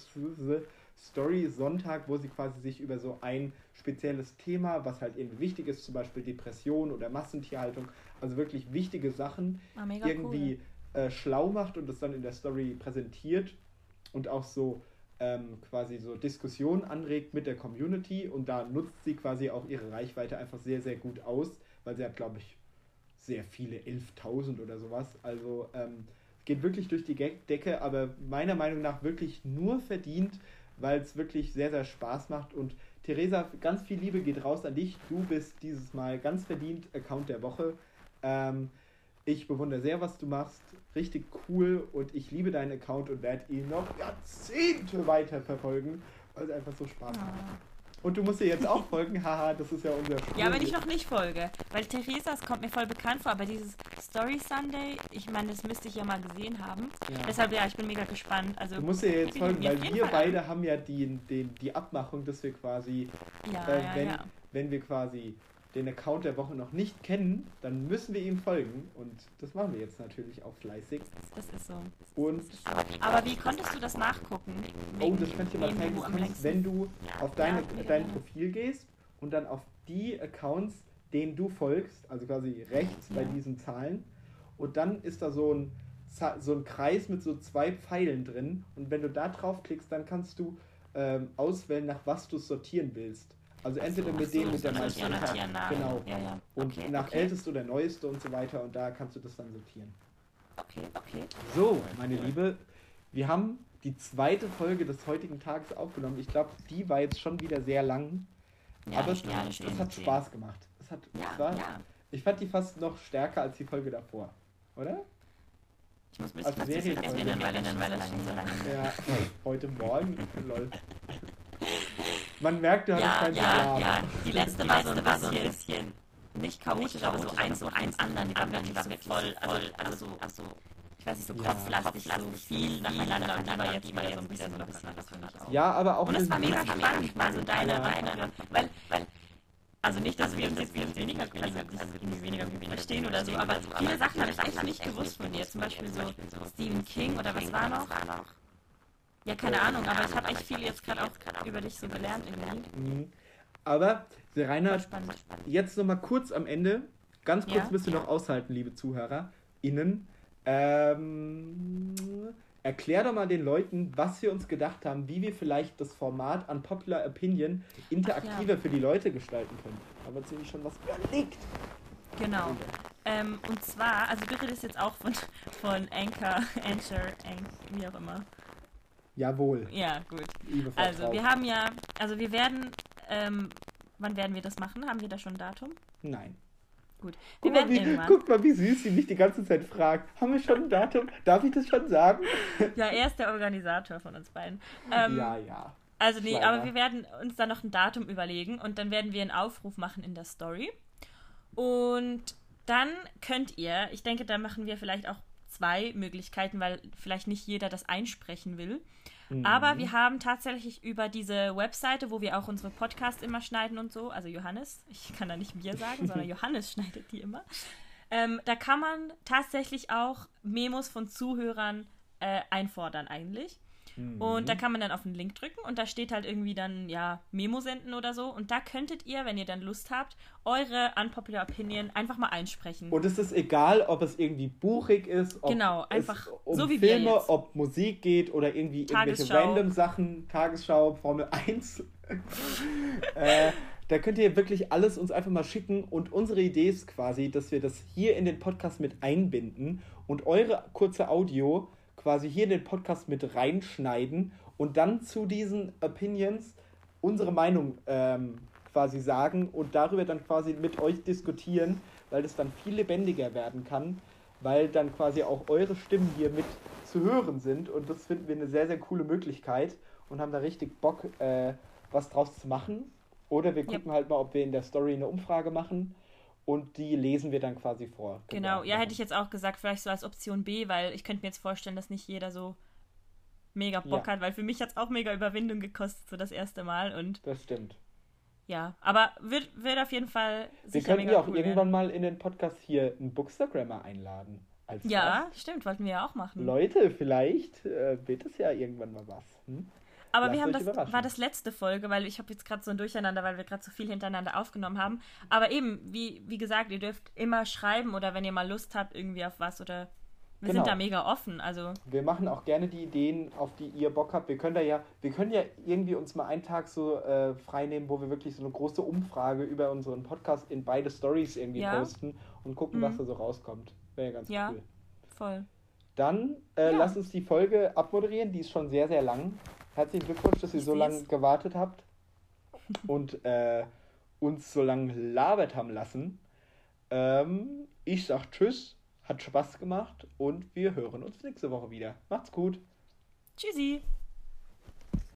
Story Sonntag, wo sie quasi sich über so ein spezielles Thema, was halt irgendwie wichtig ist, zum Beispiel Depression oder Massentierhaltung, also wirklich wichtige Sachen ah, irgendwie cool. äh, schlau macht und das dann in der Story präsentiert und auch so ähm, quasi so Diskussionen anregt mit der Community und da nutzt sie quasi auch ihre Reichweite einfach sehr, sehr gut aus, weil sie hat, glaube ich, sehr viele, 11.000 oder sowas. Also ähm, geht wirklich durch die Decke, aber meiner Meinung nach wirklich nur verdient, weil es wirklich sehr, sehr Spaß macht und Theresa, ganz viel Liebe geht raus an dich. Du bist dieses Mal ganz verdient Account der Woche. Ähm, ich bewundere sehr, was du machst. Richtig cool und ich liebe deinen Account und werde ihn noch Jahrzehnte weiter verfolgen, weil es einfach so Spaß macht. Und du musst ihr jetzt auch folgen, *laughs* haha, das ist ja unser Spiel. Ja, wenn ich noch nicht folge. Weil Theresa, es kommt mir voll bekannt vor, aber dieses Story Sunday, ich meine, das müsste ich ja mal gesehen haben. Ja. Deshalb, ja, ich bin mega gespannt. Also, du musst ihr jetzt folgen, weil wir Fall beide an. haben ja die, die, die Abmachung, dass wir quasi, ja, äh, wenn, ja, wenn wir quasi den Account der Woche noch nicht kennen, dann müssen wir ihm folgen. Und das machen wir jetzt natürlich auch fleißig. Das ist so. Und aber wie konntest du das nachgucken? Oh, das kann ich dir mal zeigen. Du kannst, wenn du auf deine, ja, dein Profil gehst und dann auf die Accounts, denen du folgst, also quasi rechts ja. bei diesen Zahlen, und dann ist da so ein, so ein Kreis mit so zwei Pfeilen drin. Und wenn du da drauf klickst, dann kannst du ähm, auswählen, nach was du sortieren willst. Also entweder so, mit dem, so, mit der meisten Genau. Ja, ja. Und okay, nach okay. älteste oder neueste und so weiter und da kannst du das dann sortieren. Okay, okay. So, meine Liebe, wir haben die zweite Folge des heutigen Tages aufgenommen. Ich glaube, die war jetzt schon wieder sehr lang. Ja, aber es, ja, das, das hat Spaß gemacht. Es hat, ja, war, ja. Ich fand die fast noch stärker als die Folge davor, oder? Ich muss ein bisschen also Serie nennen, weil, weil, weil so lange. Ja, heute Morgen, lol. Man merkt, du hattest ja, keinen ja, Schlaf. Ja, die letzte war so, war so ein bisschen nicht chaotisch, aber so eins so eins anderen, die waren wirklich, wirklich voll, voll, also, also ich weiß nicht, so kopflastig, ja. so viel nacheinander und dann war jetzt wieder so ein bisschen so ein bisschen was für mich auch. Ja, aber auch... Und es war mega spannend, mal so deine, deine, weil, weil Also nicht, dass wir uns jetzt weniger, also irgendwie weniger gut verstehen oder so, aber viele Sachen habe ich echt nicht gewusst von dir. Zum Beispiel so Stephen King oder was war noch? Ja, keine Ahnung, aber ich habe echt viel jetzt gerade auch über dich so gelernt irgendwie. Mhm. Aber, Reinhard, jetzt nochmal kurz am Ende, ganz kurz Ja. müsst ihr noch aushalten, liebe ZuhörerInnen. Ähm, erklär doch mal den Leuten, was wir uns gedacht haben, wie wir vielleicht das Format an Popular Opinion interaktiver für die Leute gestalten können. Haben wir uns nämlich schon was überlegt. Genau. Ähm, und zwar, also du redest jetzt auch von, von Anchor, Anchor, Anch, wie auch immer. Jawohl, Ja, gut. Frau Also wir haben ja, also wir werden, ähm, wann werden wir das machen? Haben wir da schon ein Datum? Nein. Gut. Wir Guck mal, werden wie, irgendwann. guck mal, wie süß sie mich die ganze Zeit fragt. Haben wir schon ein Datum? Darf ich das schon sagen? *laughs* Ja, er ist der Organisator von uns beiden. Ähm, ja, ja. Also nee, Schleimer. aber wir werden uns dann noch ein Datum überlegen und dann werden wir einen Aufruf machen in der Story. Und dann könnt ihr, ich denke, da machen wir vielleicht auch zwei Möglichkeiten, weil vielleicht nicht jeder das einsprechen will. Mhm. Aber wir haben tatsächlich über diese Webseite, wo wir auch unsere Podcasts immer schneiden und so, also Johannes, *laughs* ich kann da nicht wir sagen, sondern *laughs* Johannes schneidet die immer. Ähm, da kann man tatsächlich auch Memos von Zuhörern äh, einfordern eigentlich. Mhm. Und da kann man dann auf den Link drücken und da steht halt irgendwie dann, ja, Memo senden oder so. Und da könntet ihr, wenn ihr dann Lust habt, eure Unpopular Opinion einfach mal einsprechen. Und es ist egal, ob es irgendwie buchig ist, ob Genau, es einfach um so wie wir Filme, jetzt. ob Musik geht oder irgendwie irgendwelche Tagesschau. random Sachen, Tagesschau, Formel 1. *laughs* äh, da könnt ihr wirklich alles uns einfach mal schicken und unsere Idee ist quasi, dass wir das hier in den Podcast mit einbinden und eure kurze Audio quasi hier in den Podcast mit reinschneiden und dann zu diesen Opinions unsere Meinung ähm, quasi sagen und darüber dann quasi mit euch diskutieren, weil das dann viel lebendiger werden kann, weil dann quasi auch eure Stimmen hier mit zu hören sind und das finden wir eine sehr, sehr coole Möglichkeit und haben da richtig Bock, äh, was draus zu machen. Oder wir Ja. gucken halt mal, ob wir in der Story eine Umfrage machen und die lesen wir dann quasi vor. Genau, ja, hätte ich jetzt auch gesagt, vielleicht so als Option B, weil ich könnte mir jetzt vorstellen, dass nicht jeder so mega Bock Ja. hat, weil für mich hat es auch mega Überwindung gekostet, so das erste Mal. Und Das stimmt. ja, aber wird, wird auf jeden Fall Wir mega ja auch cool irgendwann mal in den Podcast hier einen Bookstagrammer einladen. Als werden. Ja, Gast. stimmt, wollten wir ja auch machen. Leute, vielleicht äh, wird es ja irgendwann mal was. Hm? Aber Lasst wir haben das, war das letzte Folge, weil ich habe jetzt gerade so ein Durcheinander, weil wir gerade so viel hintereinander aufgenommen haben. Aber eben, wie, wie gesagt, ihr dürft immer schreiben oder wenn ihr mal Lust habt irgendwie auf was oder wir Genau. sind da mega offen. Also Wir machen auch gerne die Ideen, auf die ihr Bock habt. Wir können da ja, wir können ja irgendwie uns mal einen Tag so äh, frei nehmen, wo wir wirklich so eine große Umfrage über unseren Podcast in beide Stories irgendwie Ja. posten und gucken, Mhm. was da so rauskommt. Wäre ja ganz Ja. cool. voll. Dann äh, Ja. lasst uns die Folge abmoderieren, die ist schon sehr, sehr lang. Herzlichen Glückwunsch, dass ihr so lange gewartet habt und äh, uns so lange labert haben lassen. Ähm, ich sag Tschüss, hat Spaß gemacht und wir hören uns nächste Woche wieder. Macht's gut. Tschüssi.